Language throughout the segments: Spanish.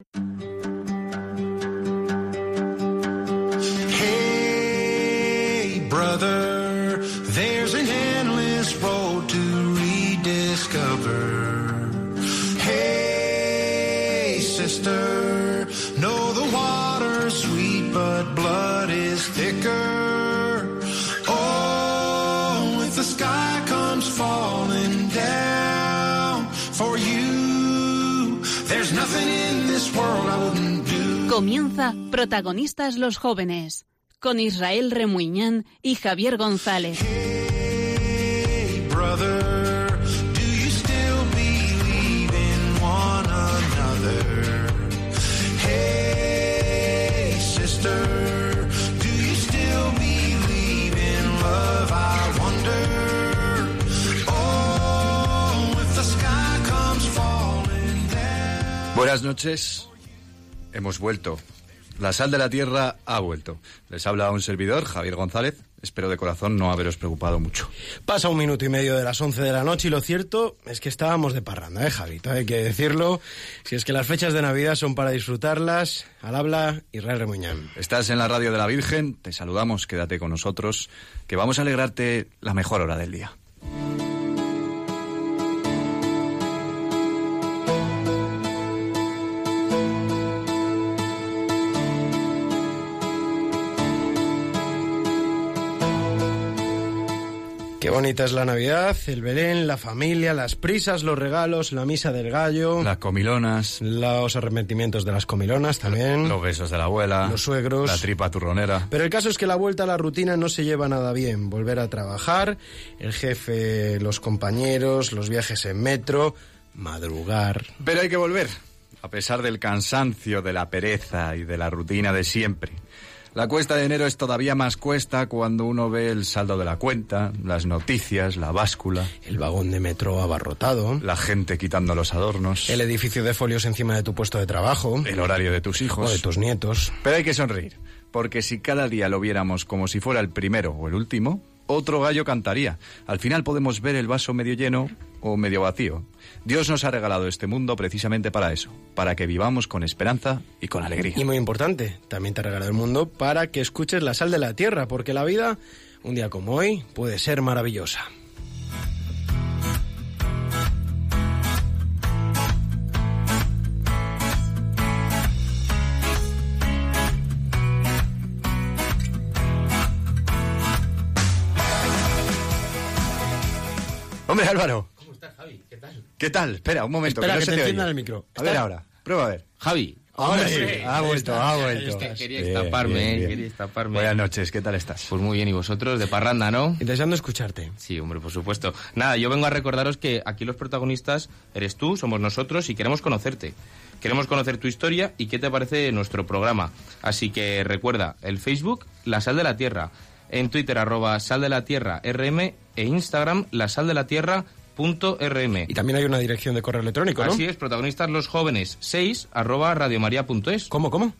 Hey, Comienza Protagonistas los Jóvenes, con Israel Remuñán y Javier González. Hey, brother, do you still believe in one another? Hey, sister, do you still believe in love? I wonder. Oh, if the sky comes falling down. Buenas noches. Hemos vuelto. La sal de la tierra ha vuelto. Les habla un servidor, Javier González. Espero de corazón no haberos preocupado mucho. Pasa un minuto y medio de las 11 de la noche y lo cierto es que estábamos de parranda, ¿eh, Javito? Hay que decirlo. Si es que las fechas de Navidad son para disfrutarlas, al habla Israel Remuñán. Estás en la radio de la Virgen, te saludamos, quédate con nosotros, que vamos a alegrarte la mejor hora del día. Qué bonita es la Navidad, el Belén, la familia, las prisas, los regalos, la misa del gallo, Las comilonas, los arrepentimientos de las comilonas también, los besos de la abuela, los suegros. la tripa turronera. Pero el caso es que la vuelta a la rutina no se lleva nada bien. Volver a trabajar, el jefe, los compañeros, los viajes en metro, madrugar. Pero hay que volver, a pesar del cansancio, de la pereza y de la rutina de siempre. La cuesta de enero es todavía más cuesta cuando uno ve el saldo de la cuenta, las noticias, la báscula, El vagón de metro abarrotado, la gente quitando los adornos, el edificio de folios encima de tu puesto de trabajo el horario de tus hijos. o de tus nietos. Pero hay que sonreír, porque si cada día lo viéramos como si fuera el primero o el último, otro gallo cantaría. Al final podemos ver el vaso medio lleno o medio vacío. Dios nos ha regalado este mundo precisamente para eso, para que vivamos con esperanza y con alegría. Y muy importante, también te ha regalado el mundo para que escuches la sal de la tierra, porque la vida, un día como hoy, puede ser maravillosa. Hombre, Álvaro, ¿Cómo estás, Javi? ¿Qué tal? ¿qué tal? Espera, un momento, Espera, que no que se te te oye. el micro. A ver ahora, prueba a ver. Javi. Ahora Hombre, sí, ha vuelto, ha vuelto. está. Es que quería estaparme, bien, eh, bien. quería estaparme. Buenas noches, ¿qué tal estás? Pues muy bien, ¿y vosotros? De parranda, ¿no? Y deseando escucharte. Sí, hombre, por supuesto. Nada, yo vengo a recordaros que aquí los protagonistas eres tú, somos nosotros y queremos conocerte. Queremos conocer tu historia y qué te parece nuestro programa. Así que recuerda, el Facebook, La Sal de la Tierra. En Twitter, arroba Sal de la Tierra RM. E Instagram, La Sal de la Tierra punto RM. Y también hay una dirección de correo electrónico, ¿no? Así es, protagonistas los jóvenes 6 arroba radiomaria.es. ¿Cómo, cómo?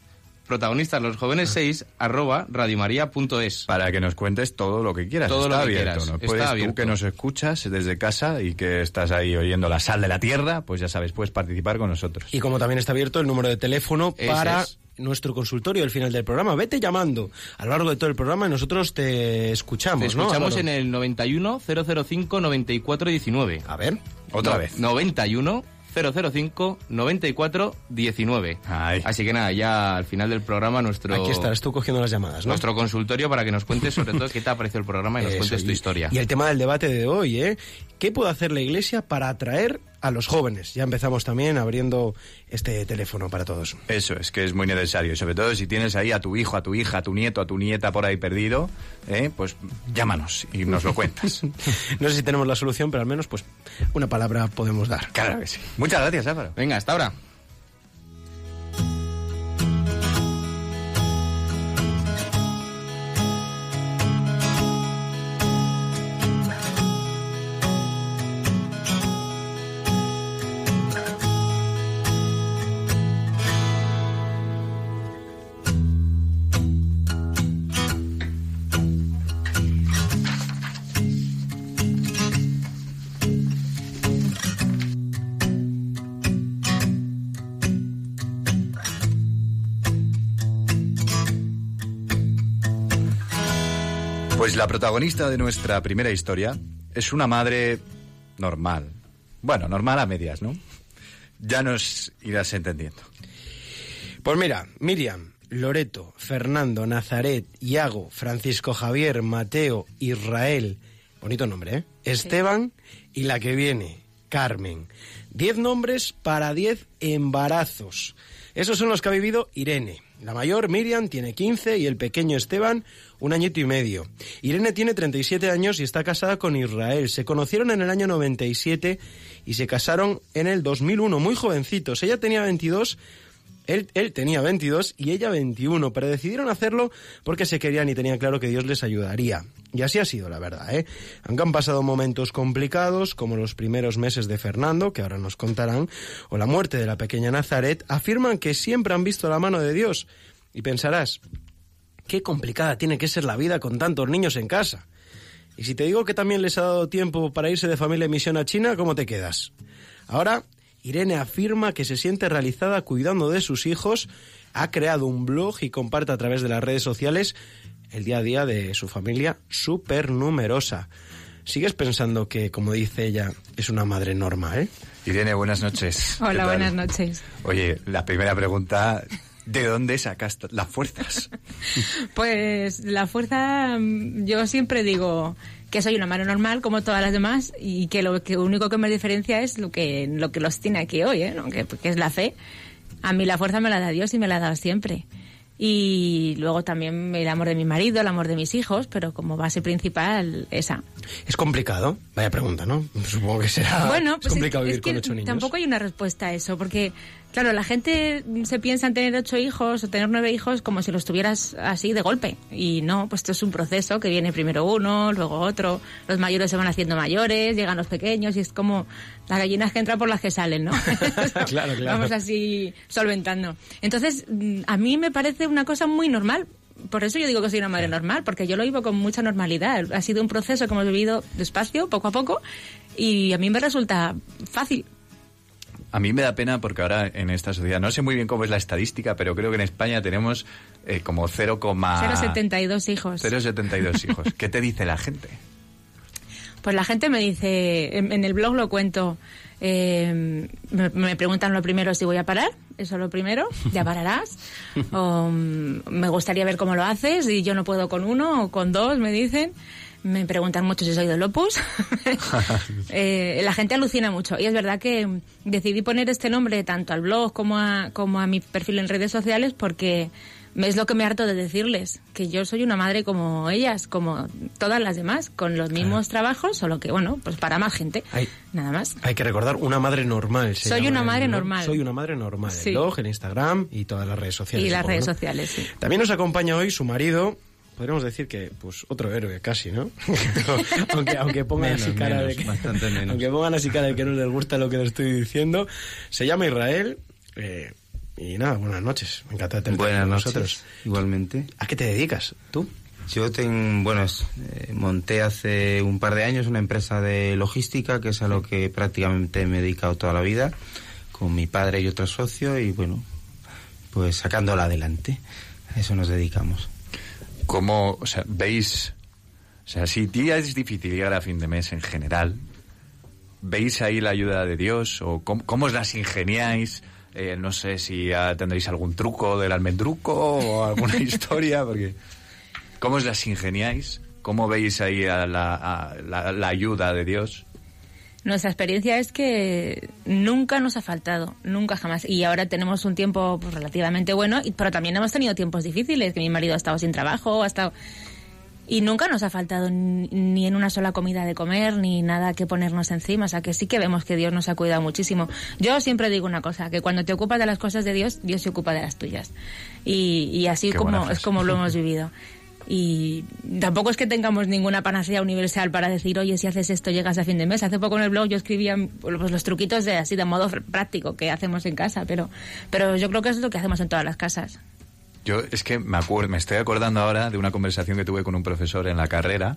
Protagonistas los jóvenes 6 arroba radiomaria.es. Para que nos cuentes todo lo que quieras. Todo está lo que abierto, quieras, ¿no? está Puedes tú que nos escuchas desde casa y que estás ahí oyendo la sal de la tierra, pues ya sabes, puedes participar con nosotros. Y como también está abierto el número de teléfono Ese para es. Nuestro consultorio al final del programa. Vete llamando a lo largo de todo el programa y nosotros te escuchamos, escuchamos en el 91 005 94 19. A ver. Otra No, vez. 91 005 94 19. Ay. Así que nada, ya al final del programa nuestro Aquí estarás tú cogiendo las llamadas, ¿no? nuestro consultorio para que nos cuentes sobre todo qué te ha parecido el programa y nos Eso, cuentes tu y- historia. Y el tema del debate de hoy, ¿eh? ¿Qué puede hacer la Iglesia para atraer a los jóvenes? Ya empezamos también abriendo este teléfono para todos. Eso es, que es muy necesario. Y sobre todo si tienes ahí a tu hijo, a tu hija, a tu nieto, a tu nieta por ahí perdido, ¿eh? pues llámanos y nos lo cuentas. No sé si tenemos la solución, pero al menos pues una palabra podemos dar. claro que sí. Muchas gracias, Álvaro. Venga, hasta ahora. La protagonista de nuestra primera historia es una madre normal. Bueno, normal a medias, ¿no? Ya nos irás entendiendo. Pues mira, Miriam, Loreto, Fernando, Nazaret, Iago, Francisco Javier, Mateo, Israel, bonito nombre, ¿eh? Esteban y la que viene, Carmen. Diez nombres para diez embarazos. Esos son los que ha vivido Irene. La mayor, Miriam, tiene 15 y el pequeño Esteban, un añito y medio. Irene tiene 37 años y está casada con Israel. Se conocieron en el año 97 y se casaron en el 2001, muy jovencitos. Ella tenía 22 él, él, tenía 22 y ella 21, pero decidieron hacerlo porque se querían y tenían claro que Dios les ayudaría. Y así ha sido, la verdad, ¿eh? Aunque han pasado momentos complicados, como los primeros meses de Fernando, que ahora nos contarán, o la muerte de la pequeña Nazaret, afirman que siempre han visto la mano de Dios. Y pensarás, qué complicada tiene que ser la vida con tantos niños en casa. Y si te digo que también les ha dado tiempo para irse de familia en misión a China, ¿cómo te quedas? Ahora Irene afirma que se siente realizada cuidando de sus hijos, ha creado un blog y comparte a través de las redes sociales el día a día de su familia súper numerosa. ¿Sigues pensando que, como dice ella, es una madre normal? Irene, buenas noches. ¿Qué Hola, buenas noches. Oye, la primera pregunta, ¿de dónde sacas las fuerzas? Pues la fuerza, mm, yo siempre digo que soy una madre normal como todas las demás y que lo que único que me diferencia es lo que lo que los tiene aquí hoy, ¿eh? ¿no? que, que es la fe. A mí la fuerza me la da Dios y me la ha dado siempre. Y luego también el amor de mi marido, el amor de mis hijos, pero como base principal esa. Es complicado. Vaya pregunta, ¿no? Supongo que será. Bueno, es pues complicado es vivir que con ocho niños. tampoco hay una respuesta a eso, porque, claro, la gente se piensa en tener ocho hijos o tener nueve hijos como si los tuvieras así de golpe. Y no, pues esto es un proceso que viene primero uno, luego otro, los mayores se van haciendo mayores, llegan los pequeños y es como las gallinas que entran por las que salen, ¿no? Claro, claro. Vamos así solventando. Entonces, a mí me parece una cosa muy normal. Por eso yo digo que soy una madre normal, porque yo lo vivo con mucha normalidad. Ha sido un proceso que hemos vivido despacio, poco a poco, y a mí me resulta fácil. A mí me da pena porque ahora en esta sociedad, no sé muy bien cómo es la estadística, pero creo que en España tenemos eh, como 0, 0,72 hijos. 0,72 hijos. ¿Qué te dice la gente? Pues la gente me dice, en, en el blog lo cuento, eh, me, me preguntan lo primero si voy a parar, eso es lo primero, ya pararás. o mm, me gustaría ver cómo lo haces y yo no puedo con uno o con dos, me dicen. Me preguntan mucho si soy del Opus. Eh, la gente alucina mucho. Y es verdad que decidí poner este nombre tanto al blog como a, como a mi perfil en redes sociales porque es lo que me harto de decirles, que yo soy una madre como ellas, como todas las demás, con los mismos trabajos, solo que, bueno, pues para más gente. Ay. Nada más. Hay que recordar, una madre normal. se Soy llama una el madre normal. Soy una madre normal. Sí. El blog, el Instagram y todas las redes sociales. Y las supongo, redes ¿no? sociales, sí. También nos acompaña hoy su marido, podríamos decir que, pues, otro héroe casi, ¿no? aunque, aunque pongan Menos, así cara de menos, que, bastante menos. aunque pongan así cara de que no les gusta lo que les estoy diciendo. Se llama Israel, eh, y nada, buenas noches. Me encanta tenerte Buenas con noches, nosotros. igualmente. ¿A qué te dedicas, tú? Yo ten- bueno, eh, monté hace un par de años una empresa de logística, que es a lo que prácticamente me he dedicado toda la vida, con mi padre y otro socio, y bueno, pues sacándola adelante. A eso nos dedicamos. ¿Cómo, o sea, veis, o sea, si día es difícil llegar a fin de mes en general, ¿veis ahí la ayuda de Dios o cómo, cómo os las ingeniáis? Eh, no sé si ah, tendréis algún truco del almendruco o alguna historia, porque ¿cómo os las ingeniáis? ¿Cómo veis ahí a la, a la- la ayuda de Dios? Nuestra experiencia es que nunca nos ha faltado, nunca jamás. Y ahora tenemos un tiempo pues, relativamente bueno, y- pero también hemos tenido tiempos difíciles, que mi marido ha estado sin trabajo, ha estado... Y nunca nos ha faltado ni en una sola comida de comer, ni nada que ponernos encima. O sea, que sí que vemos que Dios nos ha cuidado muchísimo. Yo siempre digo una cosa, que cuando te ocupas de las cosas de Dios, Dios se ocupa de las tuyas. Y, y así Qué como es como lo hemos vivido. Y tampoco es que tengamos ninguna panacea universal para decir, oye, si haces esto llegas a fin de mes. Hace poco en el blog yo escribía pues, los truquitos de así de modo práctico que hacemos en casa, pero, pero yo creo que eso es lo que hacemos en todas las casas. Yo es que me acuerdo, me estoy acordando ahora de una conversación que tuve con un profesor en la carrera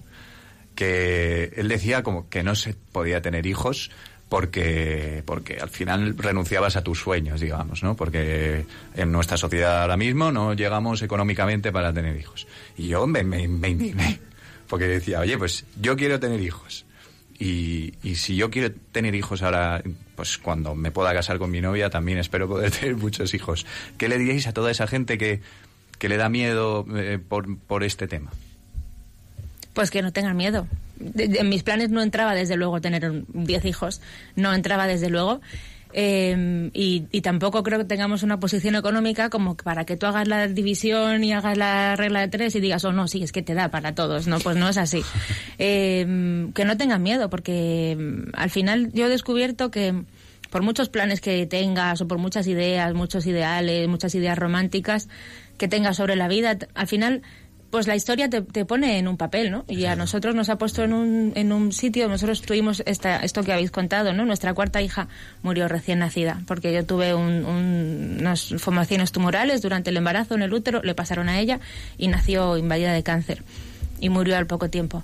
que él decía como que no se podía tener hijos porque porque al final renunciabas a tus sueños, digamos, ¿no? Porque en nuestra sociedad ahora mismo no llegamos económicamente para tener hijos. Y yo me, me, indigné. porque decía, oye, pues yo quiero tener hijos. Y, y si yo quiero tener hijos ahora, pues cuando me pueda casar con mi novia, también espero poder tener muchos hijos. ¿Qué le diríais a toda esa gente que, que le da miedo eh, por, por este tema? Pues que no tengan miedo. En mis planes no entraba desde luego tener un- 10 hijos, no entraba desde luego. Eh, y, y tampoco creo que tengamos una posición económica como para que tú hagas la división y hagas la regla de tres y digas, oh no, sí, es que te da para todos. No, pues no es así. Eh, que no tengan miedo, porque mm, al final yo he descubierto que por muchos planes que tengas o por muchas ideas, muchos ideales, muchas ideas románticas que tengas sobre la vida, al final pues la historia te, te pone en un papel, ¿no? Y a nosotros nos ha puesto en un, en un sitio, nosotros tuvimos esta, esto que habéis contado, ¿no? Nuestra cuarta hija murió recién nacida, porque yo tuve un- un- unas formaciones tumorales durante el embarazo en el útero, le pasaron a ella y nació invadida de cáncer y murió al poco tiempo.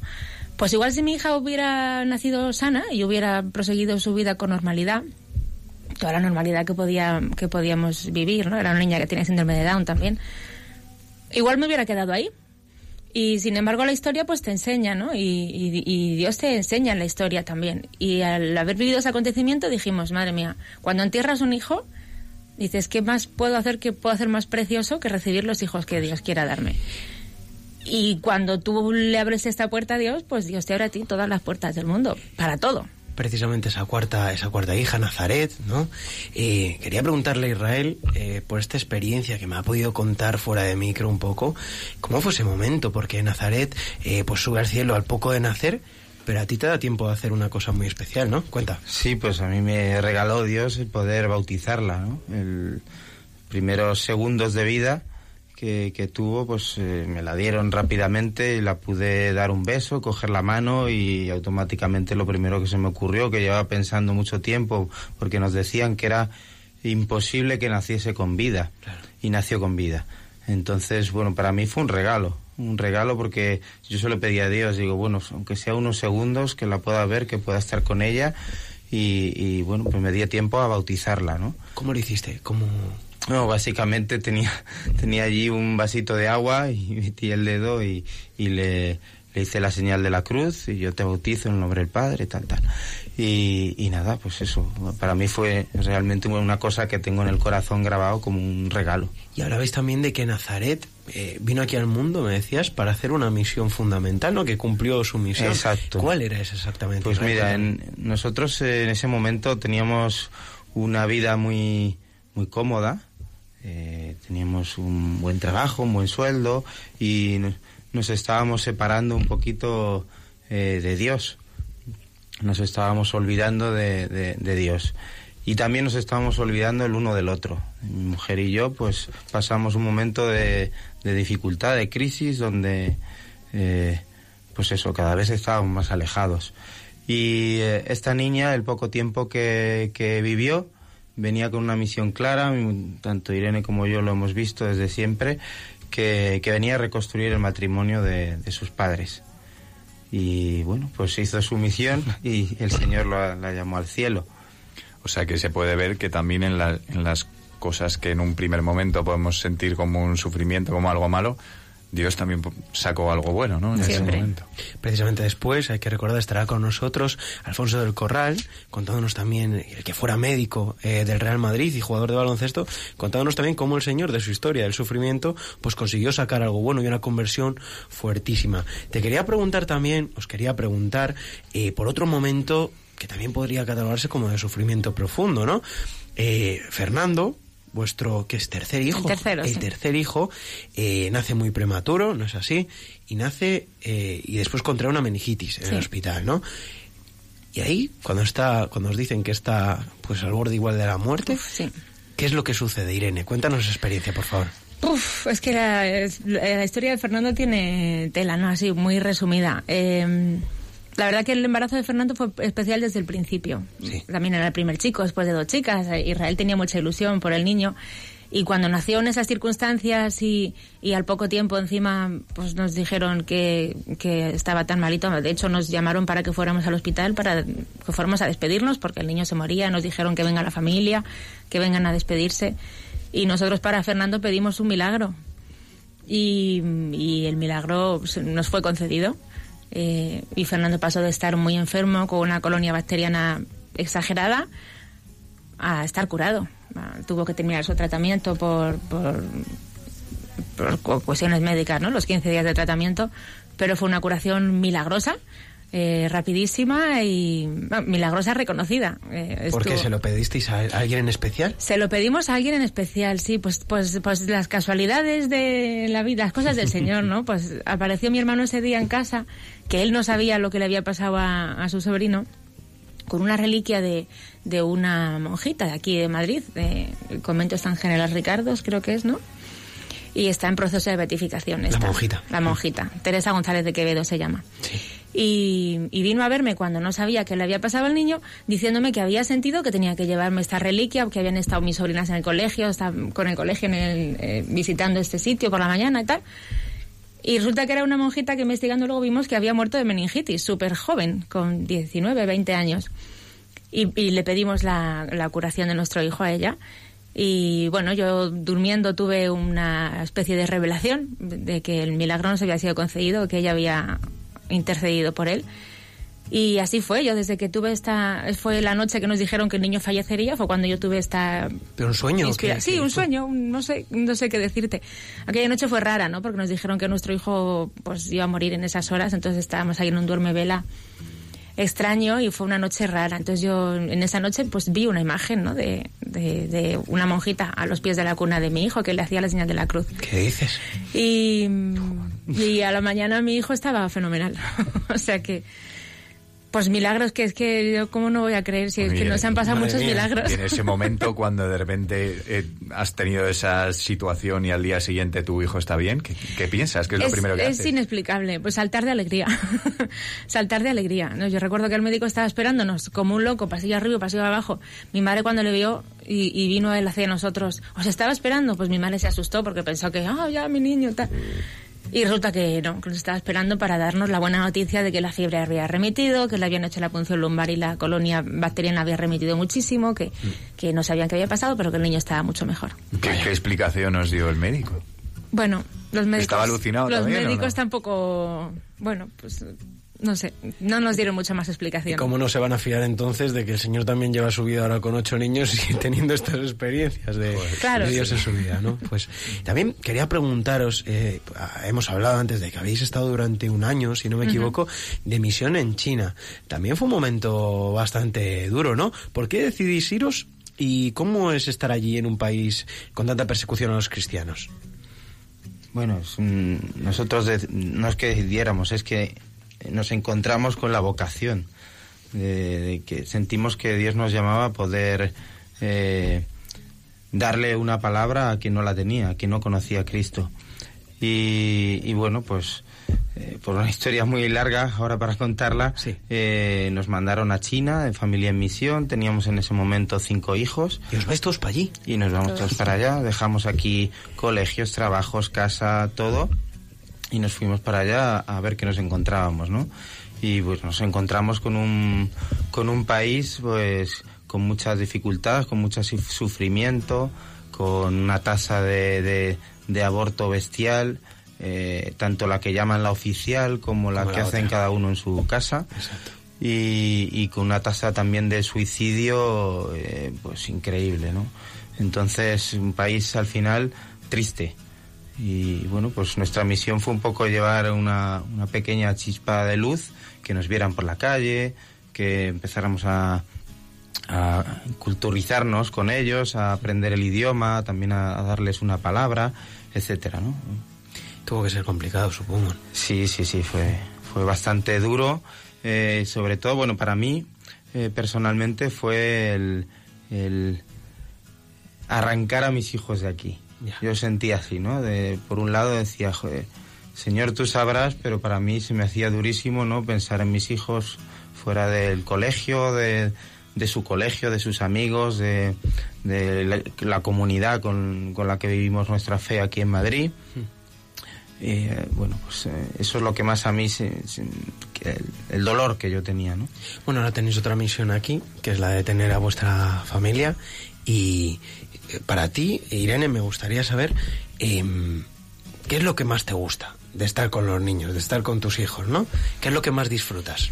Pues igual si mi hija hubiera nacido sana y hubiera proseguido su vida con normalidad, toda la normalidad que podía que podíamos vivir, ¿no? Era una niña que tenía síndrome de Down también. Igual me hubiera quedado ahí. Y sin embargo la historia pues te enseña, ¿no? Y, y- y Dios te enseña en la historia también. Y al haber vivido ese acontecimiento dijimos, madre mía, cuando entierras un hijo, dices, ¿qué más puedo hacer que puedo hacer más precioso que recibir los hijos que Dios quiera darme? Y cuando tú le abres esta puerta a Dios, pues Dios te abre a ti todas las puertas del mundo, para todo. Precisamente esa cuarta, esa cuarta hija, Nazaret, ¿no? Eh, quería preguntarle a Israel, eh, por esta experiencia que me ha podido contar fuera de micro un poco, ¿cómo fue ese momento? Porque Nazaret, eh, pues sube al cielo al poco de nacer, pero a ti te da tiempo de hacer una cosa muy especial, ¿no? Cuenta. Sí, pues a mí me regaló Dios el poder bautizarla, ¿no? El primeros segundos de vida que, que tuvo, pues eh, me la dieron rápidamente y la pude dar un beso, coger la mano y automáticamente lo primero que se me ocurrió, que llevaba pensando mucho tiempo, porque nos decían que era imposible que naciese con vida y nació con vida. Entonces, bueno, para mí fue un regalo, un regalo porque yo solo pedía a Dios, digo, bueno, aunque sea unos segundos, que la pueda ver, que pueda estar con ella y, y, bueno, pues me dio tiempo a bautizarla, ¿no? ¿Cómo lo hiciste? ¿Cómo...? No, básicamente tenía, tenía allí un vasito de agua y metí el dedo y, y le, le hice la señal de la cruz y yo te bautizo en el nombre del Padre, tal, tal. Y, y nada, pues eso, para mí fue realmente una cosa que tengo en el corazón grabado como un regalo. Y hablabais también de que Nazaret eh, vino aquí al mundo, me decías, para hacer una misión fundamental, ¿no? Que cumplió su misión. Exacto. ¿Cuál era esa exactamente? Pues mira, en- nosotros eh, en ese momento teníamos una vida muy, muy cómoda, eh, teníamos un buen trabajo, un buen sueldo y nos, estábamos separando un poquito eh, de Dios, nos estábamos olvidando de, Dios. Y también nos estábamos olvidando el uno del otro. Mi mujer y yo, pues, pasamos un momento de, dificultad, de crisis, donde eh, pues eso, cada vez estábamos más alejados. Y eh, esta niña, el poco tiempo que vivió, venía con una misión clara, tanto Irene como yo lo hemos visto desde siempre, que, que venía a reconstruir el matrimonio de, sus padres. Y bueno, pues hizo su misión y el Señor la, la llamó al cielo. O sea que se puede ver que también en, la- en las cosas que en un primer momento podemos sentir como un sufrimiento, como algo malo, Dios también sacó algo bueno, ¿no? En ese momento. Precisamente después, hay que recordar, estará con nosotros Alfonso del Corral, contándonos también, el que fuera médico eh, del Real Madrid y jugador de baloncesto, contándonos también cómo el Señor de su historia, del sufrimiento, pues consiguió sacar algo bueno y una conversión fuertísima. Te quería preguntar también, os quería preguntar, eh, por otro momento que también podría catalogarse como de sufrimiento profundo, ¿no? Eh, Fernando, vuestro, que es tercer hijo, tercero, el sí. tercer hijo, eh, nace muy prematuro, ¿no es así? Y nace eh, y después contrae una meningitis en Sí. el hospital, ¿no? Y ahí, cuando está, cuando os dicen que está pues al borde igual de la muerte, Uf, sí. ¿qué es lo que sucede, Irene? Cuéntanos esa experiencia, por favor. Uf, es que la, la historia de Fernando tiene tela, ¿no? Así, muy resumida. Eh, la verdad que el embarazo de Fernando fue especial desde el principio. Sí. También era el primer chico, después de dos chicas. Eh, Israel tenía mucha ilusión por el niño. Y cuando nació en esas circunstancias y, y al poco tiempo encima pues nos dijeron que, que estaba tan malito, de hecho nos llamaron para que fuéramos al hospital, para que fuéramos a despedirnos porque el niño se moría, nos dijeron que venga la familia, que vengan a despedirse. Y nosotros para Fernando pedimos un milagro y, y el milagro nos fue concedido. Eh, y Fernando pasó de estar muy enfermo con una colonia bacteriana exagerada a estar curado. Ah, Tuvo que terminar su tratamiento por, por, por cu- cuestiones médicas, ¿no? Los 15 días de tratamiento, pero fue una curación milagrosa. eh, rapidísima y milagrosa reconocida. Eh, ¿Por qué se lo pedisteis a a alguien en especial? se lo pedimos a alguien en especial, sí, pues, pues, pues las casualidades de la vida, las cosas del Señor, ¿no? Pues apareció mi hermano ese día en casa, que él no sabía lo que le había pasado a, a su sobrino, con una reliquia de, de una monjita de aquí de Madrid, de, el convento San General Ricardos, creo que es, ¿no? Y está en proceso de beatificación. La monjita. La monjita. Teresa González de Quevedo se llama. Y, y vino a verme cuando no sabía qué le había pasado al niño, diciéndome que había sentido que tenía que llevarme esta reliquia, que habían estado mis sobrinas en el colegio, con el colegio en el, eh, visitando este sitio por la mañana y tal. Y resulta que era una monjita que investigando luego vimos que había muerto de meningitis, súper joven, con 19, 20 años. Y, y le pedimos la, la curación de nuestro hijo a ella. Y bueno, yo durmiendo tuve una especie de revelación de que el milagro no se había sido concedido, que ella había intercedido por él. Y así fue, yo desde que tuve esta, fue la noche que nos dijeron que el niño fallecería, fue cuando yo tuve esta ¿Pero un sueño? Inspira-? Sí, ¿Qué un sueño, un- no sé, no sé qué decirte. Aquella noche fue rara, ¿no? Porque nos dijeron que nuestro hijo pues iba a morir en esas horas, entonces estábamos ahí en un duerme vela extraño y fue una noche rara. Entonces yo en esa noche pues vi una imagen, ¿no? De, de, de una monjita a los pies de la cuna de mi hijo que le hacía la señal de la cruz. ¿Qué dices? Y, y a la mañana mi hijo estaba fenomenal. o sea que, pues milagros, que es que yo cómo no voy a creer si es que nos han pasado muchos mía. milagros. Y en ese momento, cuando de repente eh, has tenido esa situación y al día siguiente tu hijo está bien, ¿qué, qué piensas? ¿Qué es, lo primero que es haces? inexplicable, pues saltar de alegría. saltar de alegría. ¿no? Yo recuerdo que el médico estaba esperándonos como un loco, pasillo arriba, pasillo abajo. Mi madre cuando le vio y, y vino él hacia nosotros, ¿os estaba esperando? Pues mi madre se asustó porque pensó que, ah, ya mi niño, tal. Y resulta que no, que nos estaba esperando para darnos la buena noticia de que la fiebre había remitido, que le habían hecho la punción lumbar y la colonia bacteriana había remitido muchísimo, que, que no sabían qué había pasado, pero que el niño estaba mucho mejor. ¿Qué, qué explicación os dio el médico? Bueno, los médicos. ¿Estaba alucinado Los también, médicos no? tampoco. Bueno, pues. No sé, no nos dieron mucha más ¿Y explicación. cómo no se van a fiar entonces de que el señor también lleva su vida ahora con ocho niños y teniendo estas experiencias de, Claro, de Dios sí. en su vida, ¿no? Pues también quería preguntaros, eh, hemos hablado antes de que habéis estado durante un año, si no me equivoco, de misión en China. También fue un momento bastante duro, ¿no? ¿Por qué decidís iros y cómo es estar allí en un país con tanta persecución a los cristianos? Bueno, nosotros no es que decidiéramos, es que nos encontramos con la vocación, de, de que sentimos que Dios nos llamaba a poder eh, darle una palabra a quien no la tenía, a quien no conocía a Cristo. Y, y bueno, pues eh, por una historia muy larga, ahora para contarla, Sí. eh, nos mandaron a China, en familia en misión, teníamos en ese momento cinco hijos. Y os vais todos para allí. Y nos vamos todos para allá, dejamos aquí colegios, trabajos, casa, todo, y nos fuimos para allá a ver qué nos encontrábamos, ¿no? Y pues nos encontramos con un, con un país, pues, con muchas dificultades, con mucho suf- sufrimiento, con una tasa de, de, de aborto bestial, eh, tanto la que llaman la oficial como la Como que la hacen otra. cada uno en su casa Exacto. y, y con una tasa también de suicidio eh, pues increíble no entonces un país al final triste y bueno pues nuestra misión fue un poco llevar una, una pequeña chispa de luz que nos vieran por la calle que empezáramos a a culturizarnos con ellos, a aprender el idioma, también a, a darles una palabra, etcétera, ¿no? Tuvo que ser complicado, supongo. Sí, sí, sí, fue, fue bastante duro. eh, sobre todo, bueno, para mí eh, personalmente fue el, el arrancar a mis hijos de aquí. Ya. Yo sentía así, ¿no? De, por un lado decía, joder, Señor, tú sabrás, pero para mí se me hacía durísimo, ¿no? Pensar en mis hijos fuera del colegio, de, de su colegio, de sus amigos, de, de la, la comunidad con, con la que vivimos nuestra fe aquí en Madrid. Y, eh, bueno, pues eh, eso es lo que más a mí, se- se- el, el dolor que yo tenía, ¿no? Bueno, ahora tenéis otra misión aquí, que es la de tener a vuestra familia. Y para ti, Irene, me gustaría saber em, ¿qué es lo que más te gusta de estar con los niños, de estar con tus hijos, ¿no? ¿Qué es lo que más disfrutas?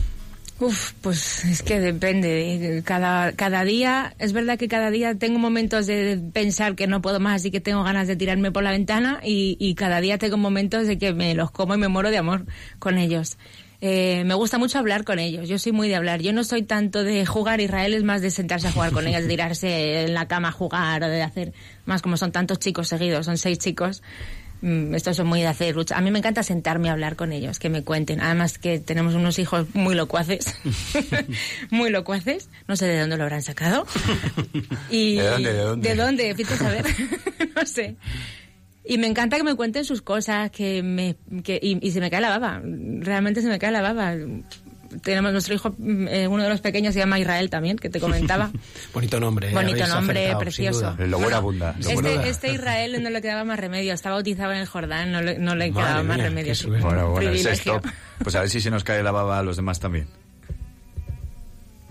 Uf, pues es que depende. Cada, cada día, es verdad que cada día tengo momentos de pensar que no puedo más y que tengo ganas de tirarme por la ventana y, y cada día tengo momentos de que me los como y me muero de amor con ellos. Eh, me gusta mucho hablar con ellos. Yo soy muy de hablar. Yo no soy tanto de jugar. Israel es más de sentarse a jugar con ellos, de tirarse en la cama a jugar o de hacer más como son tantos chicos seguidos, son seis chicos. Mm, Estos son muy de hacer lucha. A mí me encanta sentarme a hablar con ellos, que me cuenten. Además que tenemos unos hijos muy locuaces. muy locuaces. No sé de dónde lo habrán sacado. Y ¿De dónde, de dónde? ¿De dónde? Saber. no sé. Y me encanta que me cuenten sus cosas, que me, que, y, y se me cae la baba. Realmente se me cae la baba. Tenemos nuestro hijo, mm, eh, uno de los pequeños se llama Israel también, que te comentaba. Bonito nombre. ¿eh? Bonito nombre, acertado, precioso. abunda. lo bueno. Este, este Israel no le quedaba más remedio. Está bautizado en el Jordán, no le, no le quedaba más remedio. Bueno, bueno, es. Pues a ver si se nos cae la baba a los demás también.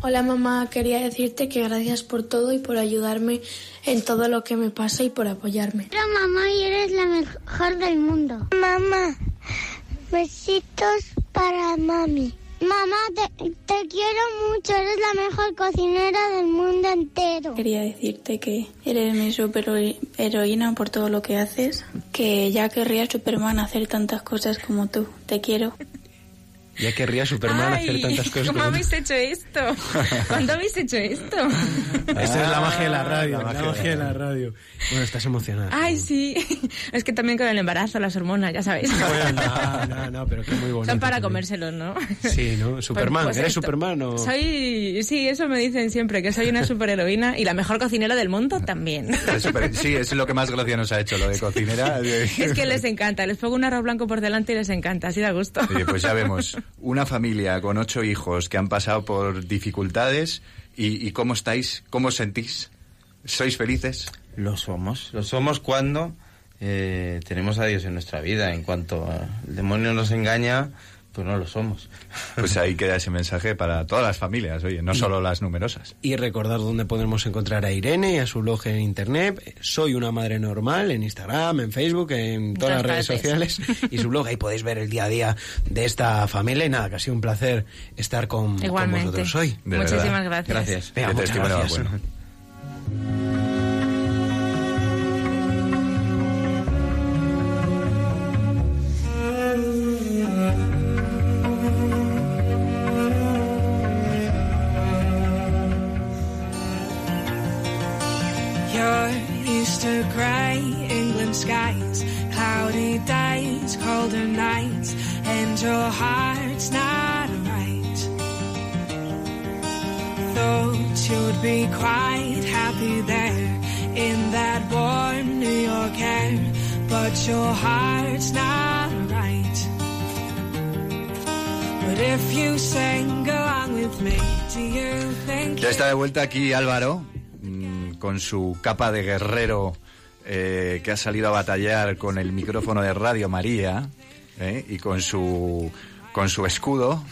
Hola mamá, quería decirte que gracias por todo y por ayudarme en todo lo que me pasa y por apoyarme. Pero mamá, y eres la mejor del mundo. Mamá, besitos para mami. Mamá, te, te quiero mucho, eres la mejor cocinera del mundo entero. Quería decirte que eres mi super heroína por todo lo que haces, que ya querría Superman hacer tantas cosas como tú. Te quiero. Ya querría Superman Ay, hacer tantas cosas. ¿Cómo habéis hecho esto? ¿Cuándo habéis hecho esto? Esa es la magia de la radio, la la magia magia, de la radio. Bueno, estás emocionada. Ay, sí. Es que también con el embarazo, las hormonas, ya sabéis. Bueno, no, no, no, pero que muy bonito. Son para también. comérselos, ¿no? Sí, ¿no? Superman, Pues ¿eres esto- Superman o...? Soy, sí, eso me dicen siempre, que soy una superheroína y la mejor cocinera del mundo también. Sí, es lo que más gracia nos ha hecho, lo de cocinera. Es que les encanta, les pongo un arroz blanco por delante y les encanta, así da gusto. Oye, pues ya vemos, una familia con ocho hijos que han pasado por dificultades y, cómo estáis, cómo sentís, ¿sois felices? Lo somos. Lo somos cuando eh, tenemos a Dios en nuestra vida. En cuanto el demonio nos engaña, pues no lo somos. Pues ahí queda ese mensaje para todas las familias, oye, no solo las numerosas. Y recordar dónde podemos encontrar a Irene y a su blog en internet. Soy una madre normal en Instagram, en Facebook, en todas las redes sociales. Y su blog, ahí podéis ver el día a día de esta familia. Y nada, que ha sido un placer estar con, con vosotros hoy. De Muchísimas verdad. gracias. Gracias. Venga, muchas gracias. bueno. To grey England skies, cloudy days, colder nights, and your heart's not right. Thought you'd be quite happy there in that warm New York air, but your heart's not right. But if you sing along with me, do you think Ya está de vuelta aquí Álvaro, con su capa de guerrero eh, que ha salido a batallar con el micrófono de Radio María eh, y con su con su escudo.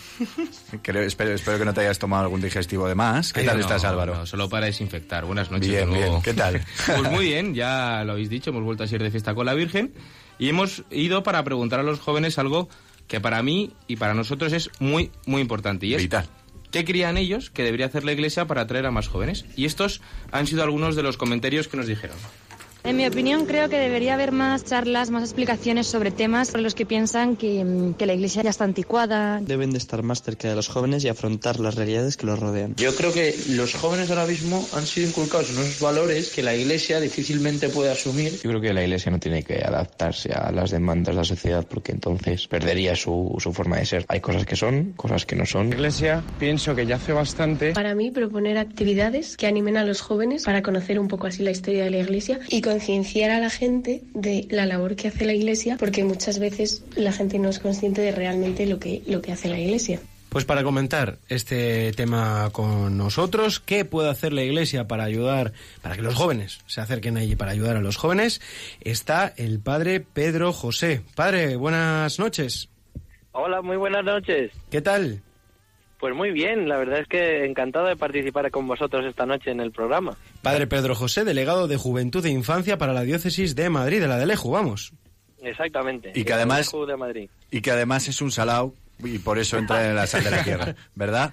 Creo- espero, espero que no te hayas tomado algún digestivo de más. ¿Qué Ay, tal no, estás, Álvaro? no, solo para desinfectar. Buenas noches. Bien, de nuevo. bien. ¿Qué tal? Pues muy bien, ya lo habéis dicho, hemos vuelto a ser de fiesta con la Virgen y hemos ido para preguntar a los jóvenes algo que para mí y para nosotros es muy, muy importante. Y es, Vital. ¿Qué creían ellos que debería hacer la Iglesia para atraer a más jóvenes? Y estos han sido algunos de los comentarios que nos dijeron. En mi opinión, creo que debería haber más charlas, más explicaciones sobre temas sobre los que piensan que, mm, que la Iglesia ya está anticuada. Deben de estar más cerca de los jóvenes y afrontar las realidades que los rodean. Yo creo que los jóvenes ahora mismo han sido inculcados unos valores que la Iglesia difícilmente puede asumir. Yo creo que la Iglesia no tiene que adaptarse a las demandas de la sociedad porque entonces perdería su, su forma de ser. Hay cosas que son, cosas que no son. La Iglesia pienso que ya hace bastante. Para mí, proponer actividades que animen a los jóvenes para conocer un poco así la historia de la Iglesia y concienciar a la gente de la labor que hace la Iglesia, porque muchas veces la gente no es consciente de realmente lo que, lo que hace la Iglesia. Pues para comentar este tema con nosotros, ¿qué puede hacer la Iglesia para ayudar, para que los jóvenes se acerquen allí para ayudar a los jóvenes? Está el padre Pedro José. Padre, buenas noches. Hola, muy buenas noches. ¿Qué tal? Pues muy bien, la verdad es que encantado de participar con vosotros esta noche en el programa. Padre Pedro José, delegado de Juventud e Infancia para la Diócesis de Madrid, de la de Leju, vamos. Exactamente. Y que además- de Madrid. Y que además es un salao y por eso entra en la sal de la tierra, ¿verdad?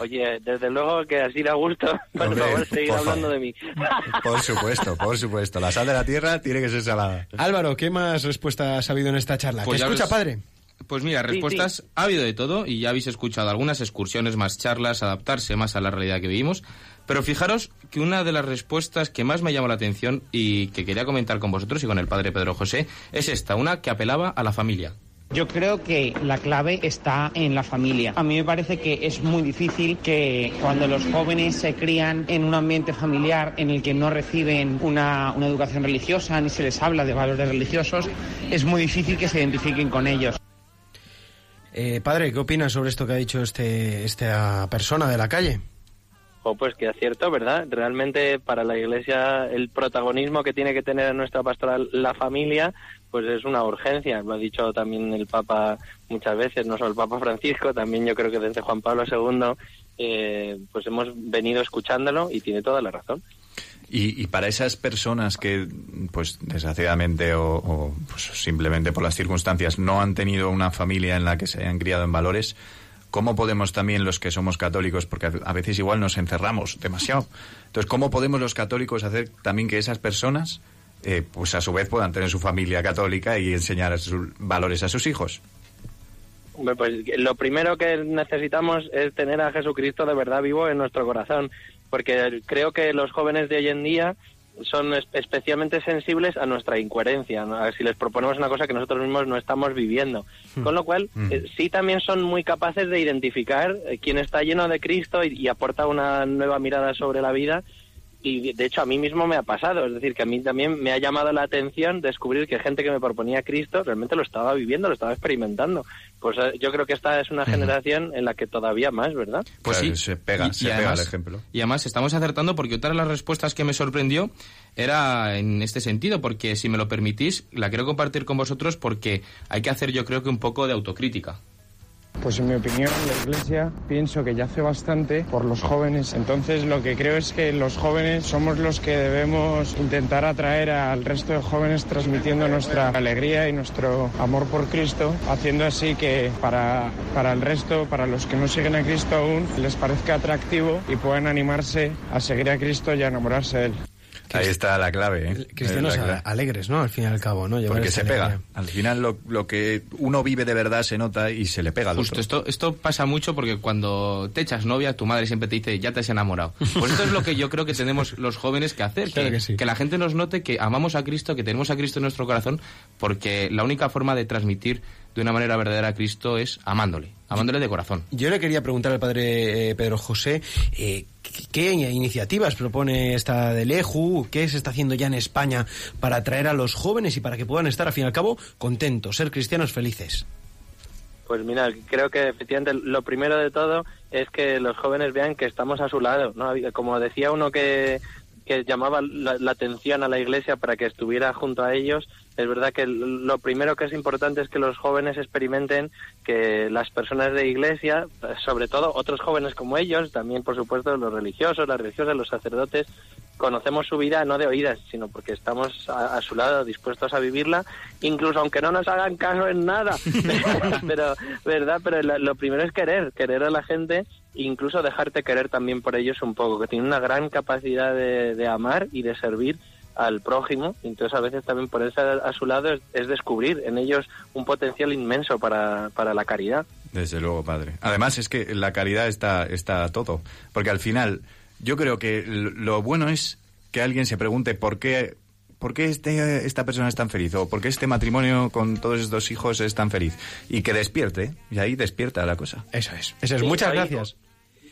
Oye, desde luego que así da gusto. Por Hombre, favor, seguir por hablando favor. de mí. Por supuesto, por supuesto. La sal de la tierra tiene que ser salada. Álvaro, ¿qué más respuestas ha habido en esta charla? Pues ¿Qué ya escucha, ves- padre? Pues mira, Sí, respuestas sí. ha habido de todo y ya habéis escuchado algunas excursiones, más charlas, adaptarse más a la realidad que vivimos. Pero fijaros que una de las respuestas que más me llamó la atención y que quería comentar con vosotros y con el padre Pedro José es esta, una que apelaba a la familia. Yo creo que la clave está en la familia. A mí me parece que es muy difícil que cuando los jóvenes se crían en un ambiente familiar en el que no reciben una, una educación religiosa ni se les habla de valores religiosos, es muy difícil que se identifiquen con ellos. Eh, padre, ¿qué opinas sobre esto que ha dicho este esta persona de la calle? O pues que es cierto, ¿verdad? Realmente para la Iglesia el protagonismo que tiene que tener en nuestra pastoral la familia, pues es una urgencia. Lo ha dicho también el Papa muchas veces, no solo el Papa Francisco, también yo creo que desde Juan Pablo II, eh, pues hemos venido escuchándolo y tiene toda la razón. Y, y para esas personas que, pues desgraciadamente o, pues, simplemente por las circunstancias no han tenido una familia en la que se hayan criado en valores, ¿cómo podemos también los que somos católicos, porque a- veces igual nos encerramos demasiado, entonces cómo podemos los católicos hacer también que esas personas, eh, pues a su vez puedan tener su familia católica y enseñar sus valores a sus hijos? Pues lo primero que necesitamos es tener a Jesucristo de verdad vivo en nuestro corazón, porque creo que los jóvenes de hoy en día son es- especialmente sensibles a nuestra incoherencia, ¿no? A si les proponemos una cosa que nosotros mismos no estamos viviendo. Con lo cual, Mm. eh, sí también son muy capaces de identificar eh, quién está lleno de Cristo y, y aporta una nueva mirada sobre la vida. Y de hecho a mí mismo me ha pasado, es decir, que a mí también me ha llamado la atención descubrir que gente que me proponía Cristo realmente lo estaba viviendo, lo estaba experimentando. Pues eh, yo creo que esta es una generación en la que todavía más, ¿verdad? Pues Claro, sí. se pega, Y- se y pega además- el ejemplo. Y además estamos acertando porque otra de las respuestas que me sorprendió era en este sentido, porque si me lo permitís, la quiero compartir con vosotros porque hay que hacer yo creo que un poco de autocrítica. Pues en mi opinión, la Iglesia pienso que ya hace bastante por los jóvenes. Entonces lo que creo es que los jóvenes somos los que debemos intentar atraer al resto de jóvenes transmitiendo nuestra alegría y nuestro amor por Cristo, haciendo así que para, para el resto, para los que no siguen a Cristo aún, les parezca atractivo y puedan animarse a seguir a Cristo y a enamorarse de Él. Ahí está la clave, ¿eh? Cristianos clave. alegres, ¿no? Al fin y al cabo, ¿no? Llevar Porque se pega. alegría. Al final lo, lo que uno vive de verdad se nota y se le pega al Justo, otro. esto, esto pasa mucho porque cuando te echas novia, tu madre siempre te dice, ya te has enamorado. Pues esto es lo que yo creo que tenemos los jóvenes que hacer, Claro que, que sí. que la gente nos note que amamos a Cristo, que tenemos a Cristo en nuestro corazón, porque la única forma de transmitir de una manera verdadera a Cristo es amándole, amándole de corazón. Yo le quería preguntar al padre eh, Pedro José eh, ¿qué- iniciativas propone esta del EJU, qué se está haciendo ya en España para atraer a los jóvenes y para que puedan estar, al fin y al cabo, contentos, ser cristianos felices. Pues mira, creo que efectivamente lo primero de todo es que los jóvenes vean que estamos a su lado, ¿no? Como decía uno que, que llamaba la, la atención a la iglesia para que estuviera junto a ellos, es verdad que lo primero que es importante es que los jóvenes experimenten que las personas de iglesia, sobre todo otros jóvenes como ellos, también por supuesto los religiosos, las religiosas, los sacerdotes, conocemos su vida no de oídas, sino porque estamos a, su lado dispuestos a vivirla, incluso aunque no nos hagan caso en nada. pero, ¿verdad? Pero lo, lo primero es querer, querer a la gente, incluso dejarte querer también por ellos un poco, que tienen una gran capacidad de, de amar y de servir al prójimo, entonces a veces también ponerse a, a su lado es, es descubrir en ellos un potencial inmenso para, para la caridad. Desde luego, padre. Además es que la caridad está, está todo. Porque al final, yo creo que lo bueno es que alguien se pregunte por qué, por qué este, esta persona es tan feliz o por qué este matrimonio con todos estos hijos es tan feliz. Y que despierte. Y ahí despierta la cosa. Eso es. Eso es. Sí, Muchas gracias.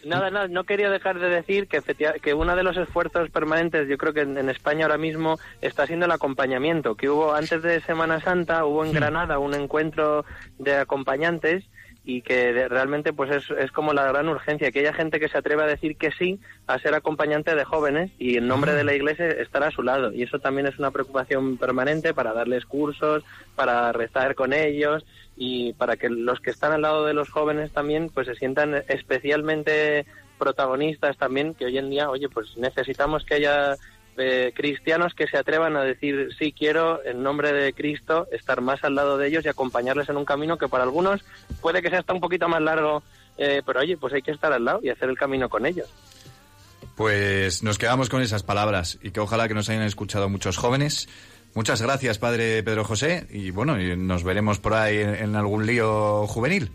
Nada, nada, no quería dejar de decir que, que uno de los esfuerzos permanentes, yo creo que en, en España ahora mismo está siendo el acompañamiento, que hubo antes de Semana Santa, hubo en Granada un encuentro de acompañantes y que de- realmente pues es, es como la gran urgencia, que haya gente que se atreva a decir que sí a ser acompañante de jóvenes y en nombre de la Iglesia estar a su lado. Y eso también es una preocupación permanente para darles cursos, para rezar con ellos y para que los que están al lado de los jóvenes también pues se sientan especialmente protagonistas también, que hoy en día, oye, pues necesitamos que haya eh, cristianos que se atrevan a decir sí quiero en nombre de Cristo estar más al lado de ellos y acompañarles en un camino que para algunos puede que sea hasta un poquito más largo, eh, pero oye, pues hay que estar al lado y hacer el camino con ellos. Pues nos quedamos con esas palabras y que ojalá que nos hayan escuchado muchos jóvenes. Muchas gracias, padre Pedro José, y bueno, y nos veremos por ahí en, en algún lío juvenil.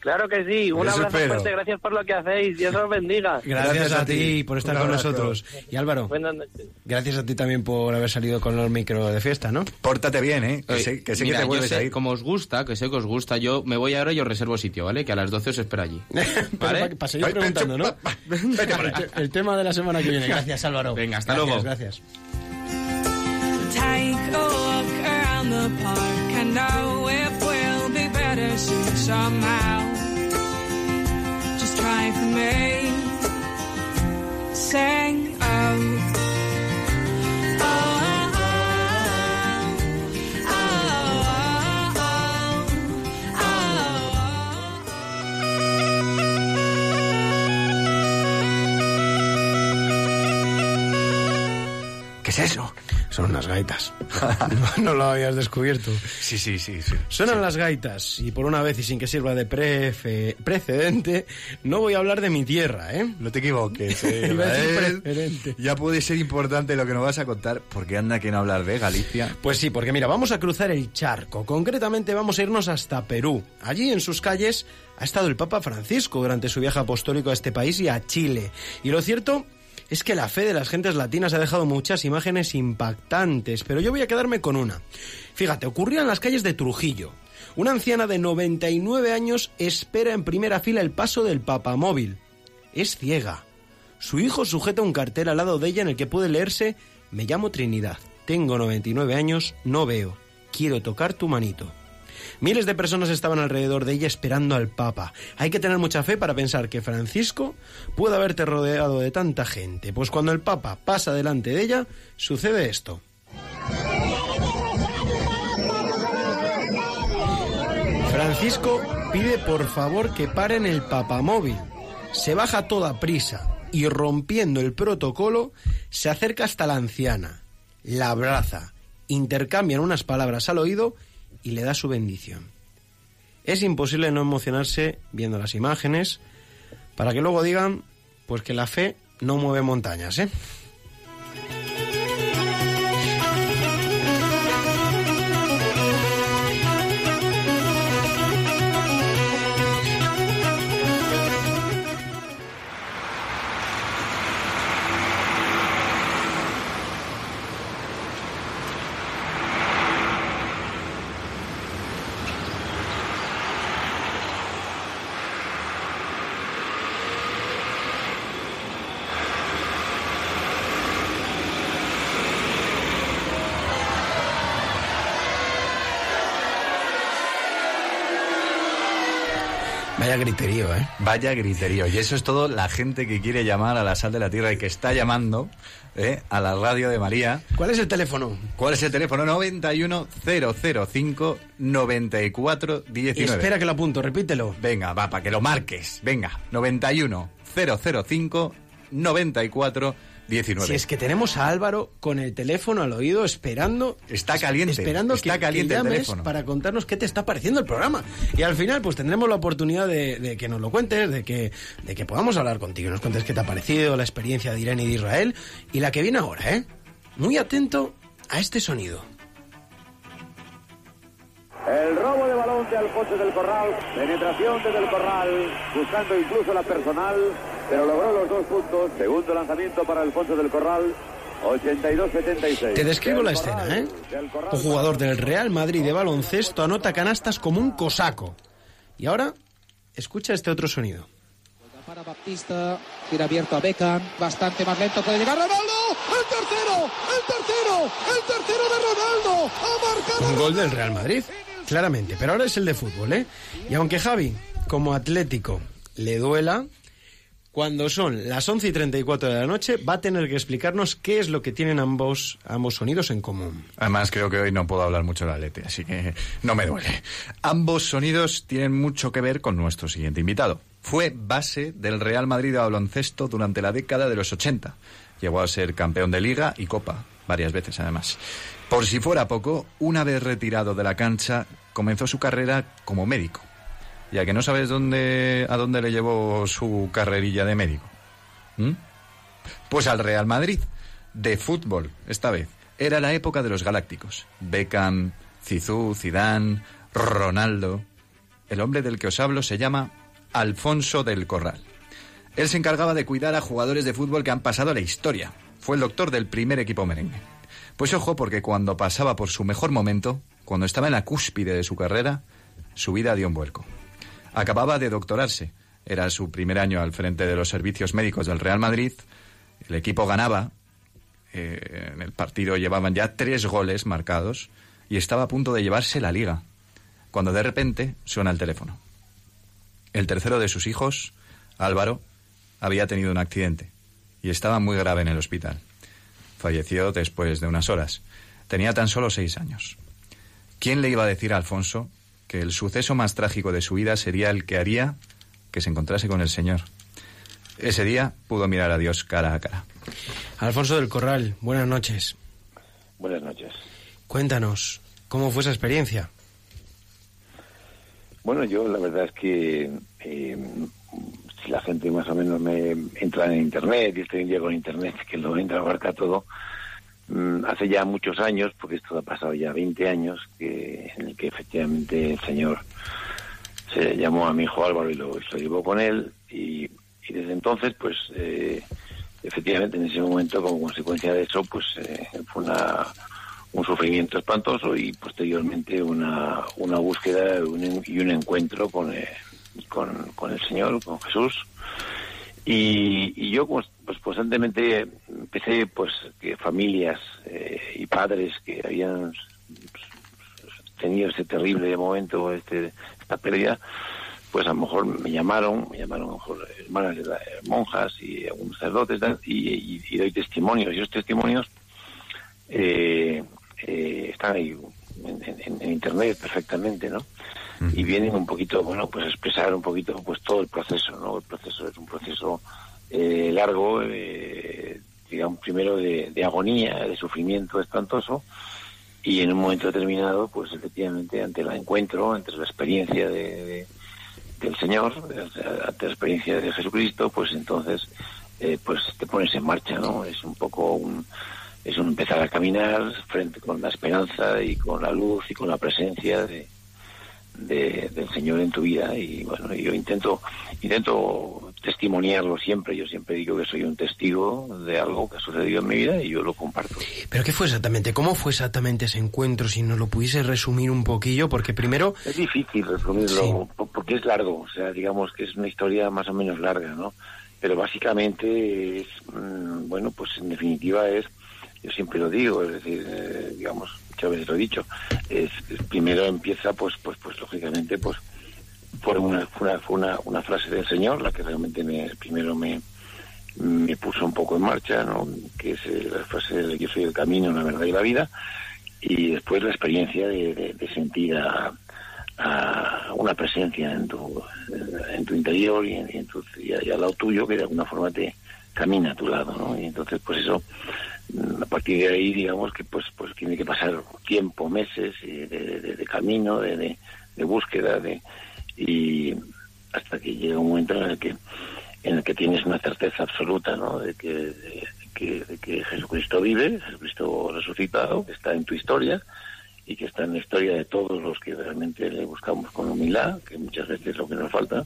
Claro que sí, un Eso abrazo espero. fuerte, gracias por lo que hacéis, Dios os bendiga. Gracias, a ti por estar con nosotros. Y Álvaro, Buenas noches. gracias a ti también por haber salido con los micro de fiesta, ¿no? Pórtate bien, ¿eh? Que Oye, sé que, sé mira, que te yo vuelves sé, como os gusta, que sé que os gusta, yo me voy ahora y os reservo sitio, ¿vale? Que a las 12 os espero allí. ¿Vale? Para seguir preguntando, ¿no? el, te- el tema de la semana que viene. Gracias, Álvaro. Venga, hasta Gracias, luego. Gracias. The park. I know it will be better soon somehow. Just try for me. Sing oh. Oh, oh, oh, oh, oh, oh. ¿Qué es eso? Son unas gaitas. no, no lo habías descubierto. Sí, sí, sí. sí. Suenan las gaitas y por una vez y sin que sirva de prefe- precedente, no voy a hablar de mi tierra, ¿eh? No te equivoques, eh, Israel. precedente. Ya puede ser importante lo que nos vas a contar, porque anda que no hablar de Galicia. Pues sí, porque mira, vamos a cruzar el charco. Concretamente vamos a irnos hasta Perú. Allí en sus calles ha estado el Papa Francisco durante su viaje apostólico a este país y a Chile. Y lo cierto es que la fe de las gentes latinas ha dejado muchas imágenes impactantes, pero yo voy a quedarme con una. Fíjate, ocurrió en las calles de Trujillo. Una anciana de 99 años espera en primera fila el paso del papamóvil. Es ciega. Su hijo sujeta un cartel al lado de ella en el que puede leerse Me llamo Trinidad, tengo 99 años, no veo, quiero tocar tu manito. Miles de personas estaban alrededor de ella esperando al Papa. Hay que tener mucha fe para pensar que Francisco puede haberte rodeado de tanta gente, pues cuando el Papa pasa delante de ella, sucede esto. Francisco pide por favor que paren el papamóvil. Se baja toda prisa y rompiendo el protocolo se acerca hasta la anciana, la abraza, intercambian unas palabras al oído y le da su bendición. Es imposible no emocionarse viendo las imágenes para que luego digan pues que la fe no mueve montañas, ¿eh? Griterío, ¿eh? Vaya griterío. Y eso es todo la gente que quiere llamar a la sal de la tierra y que está llamando ¿eh? a la radio de María. ¿Cuál es el teléfono? ¿Cuál es el teléfono? 91005 9419. Espera que lo apunto, repítelo. Venga, va, para que lo marques. Venga, 91005 9419. Si es que tenemos a Álvaro con el teléfono al oído esperando. Está caliente, Esperando está que, caliente que el llames teléfono. para contarnos qué te está pareciendo el programa. Y al final, pues tendremos la oportunidad de, de que nos lo cuentes, de que, de que podamos hablar contigo, nos cuentes qué te ha parecido, la experiencia de Irene y de Israel y la que viene ahora, ¿eh? Muy atento a este sonido. El robo de balón de Alfonso del Corral, penetración desde el Corral, buscando incluso la personal, pero logró los dos puntos. Segundo lanzamiento para Alfonso del Corral, 82-76. Te describo la escena, ¿eh? Un jugador del Real Madrid de baloncesto anota canastas como un cosaco. Y ahora, escucha este otro sonido. Para Baptista, tira abierto a Beckham, bastante más lento puede llegar Ronaldo, el tercero, el tercero, el tercero de Ronaldo, ha marcado Un gol del Real Madrid, claramente, pero ahora es el de fútbol, ¿eh? Y aunque Javi, como atlético, le duela, cuando son las 11 y 34 de la noche, va a tener que explicarnos qué es lo que tienen ambos, ambos sonidos en común. Además, creo que hoy no puedo hablar mucho de la Lete, así que no me duele. Ambos sonidos tienen mucho que ver con nuestro siguiente invitado. Fue base del Real Madrid de baloncesto durante la década de los 80. Llegó a ser campeón de liga y copa, varias veces además. Por si fuera poco, una vez retirado de la cancha, comenzó su carrera como médico. Ya que no sabes dónde, a dónde le llevó su carrerilla de médico. ¿Mm? Pues al Real Madrid, de fútbol, esta vez. Era la época de los galácticos. Beckham, Zizou, Zidane, Ronaldo. El hombre del que os hablo se llama Alfonso del Corral. Él se encargaba de cuidar a jugadores de fútbol que han pasado a la historia. Fue el doctor del primer equipo merengue. Pues ojo, porque cuando pasaba por su mejor momento, cuando estaba en la cúspide de su carrera, su vida dio un vuelco. Acababa de doctorarse. Era su primer año al frente de los servicios médicos del Real Madrid. El equipo ganaba. eh, en el partido llevaban ya tres goles marcados y estaba a punto de llevarse la liga. Cuando de repente suena el teléfono. El tercero de sus hijos, Álvaro, había tenido un accidente y estaba muy grave en el hospital. Falleció después de unas horas. Tenía tan solo seis años. ¿Quién le iba a decir a Alfonso que el suceso más trágico de su vida sería el que haría que se encontrase con el Señor? Ese día pudo mirar a Dios cara a cara. Alfonso del Corral, buenas noches. Buenas noches. Cuéntanos, ¿cómo fue esa experiencia? Bueno, yo la verdad es que eh, si la gente más o menos me entra en Internet y estoy en día con Internet, que lo entra abarca todo, mm, hace ya muchos años, porque esto ha pasado ya 20 años, que en el que efectivamente el Señor se llamó a mi hijo Álvaro y lo, llevó con él y, desde entonces pues eh, efectivamente en ese momento como consecuencia de eso pues eh, fue una un sufrimiento espantoso y posteriormente una, una búsqueda un y un encuentro con, eh, con, con el Señor, con Jesús. Y, y yo pues, pues constantemente empecé pues que familias eh, y padres que habían tenido ese terrible momento, este, esta pérdida, pues a lo mejor me llamaron, me llamaron a lo mejor hermanas, monjas y algunos sacerdotes y, doy testimonios. Y esos testimonios eh, eh, están ahí en- en internet perfectamente, ¿no? Y vienen un poquito, bueno, pues expresar un poquito pues todo el proceso, ¿no? El proceso es un proceso eh, largo, eh, digamos, primero de, de agonía, de sufrimiento espantoso, y en un momento determinado, pues efectivamente, ante el encuentro, entre la experiencia de- del Señor, ante la experiencia de Jesucristo, pues entonces, eh, pues te pones en marcha, ¿no? Es un poco un, es un empezar a caminar frente con la esperanza y con la luz y con la presencia de, de- del Señor en tu vida y bueno yo intento intento testimoniarlo siempre yo siempre digo que soy un testigo de algo que ha sucedido en mi vida y yo lo comparto ¿Pero qué fue exactamente? ¿Cómo fue exactamente ese encuentro? Si nos lo pudiese resumir un poquillo, porque primero... es difícil resumirlo po- porque es largo o sea digamos que es una historia más o menos larga no pero básicamente es mm, bueno pues en definitiva es yo siempre lo digo es decir eh, digamos muchas veces lo he dicho. Es, primero empieza pues pues pues lógicamente pues fue una, fue una, una frase del señor la que realmente me primero me me puso un poco en marcha no que es eh, la frase de yo soy el camino la verdad y la vida y después la experiencia de, sentir a, a una presencia en tu en tu interior y, en, tu, y al lado tuyo que de alguna forma te camina a tu lado no y entonces pues eso a partir de ahí digamos que pues pues tiene que pasar tiempo meses y de, camino de, búsqueda de y hasta que llega un momento en el que en el que tienes una certeza absoluta ¿no? de que que, que Jesucristo vive Jesucristo resucitado que está en tu historia y que está en la historia de todos los que realmente le buscamos con humildad que muchas veces es lo que nos falta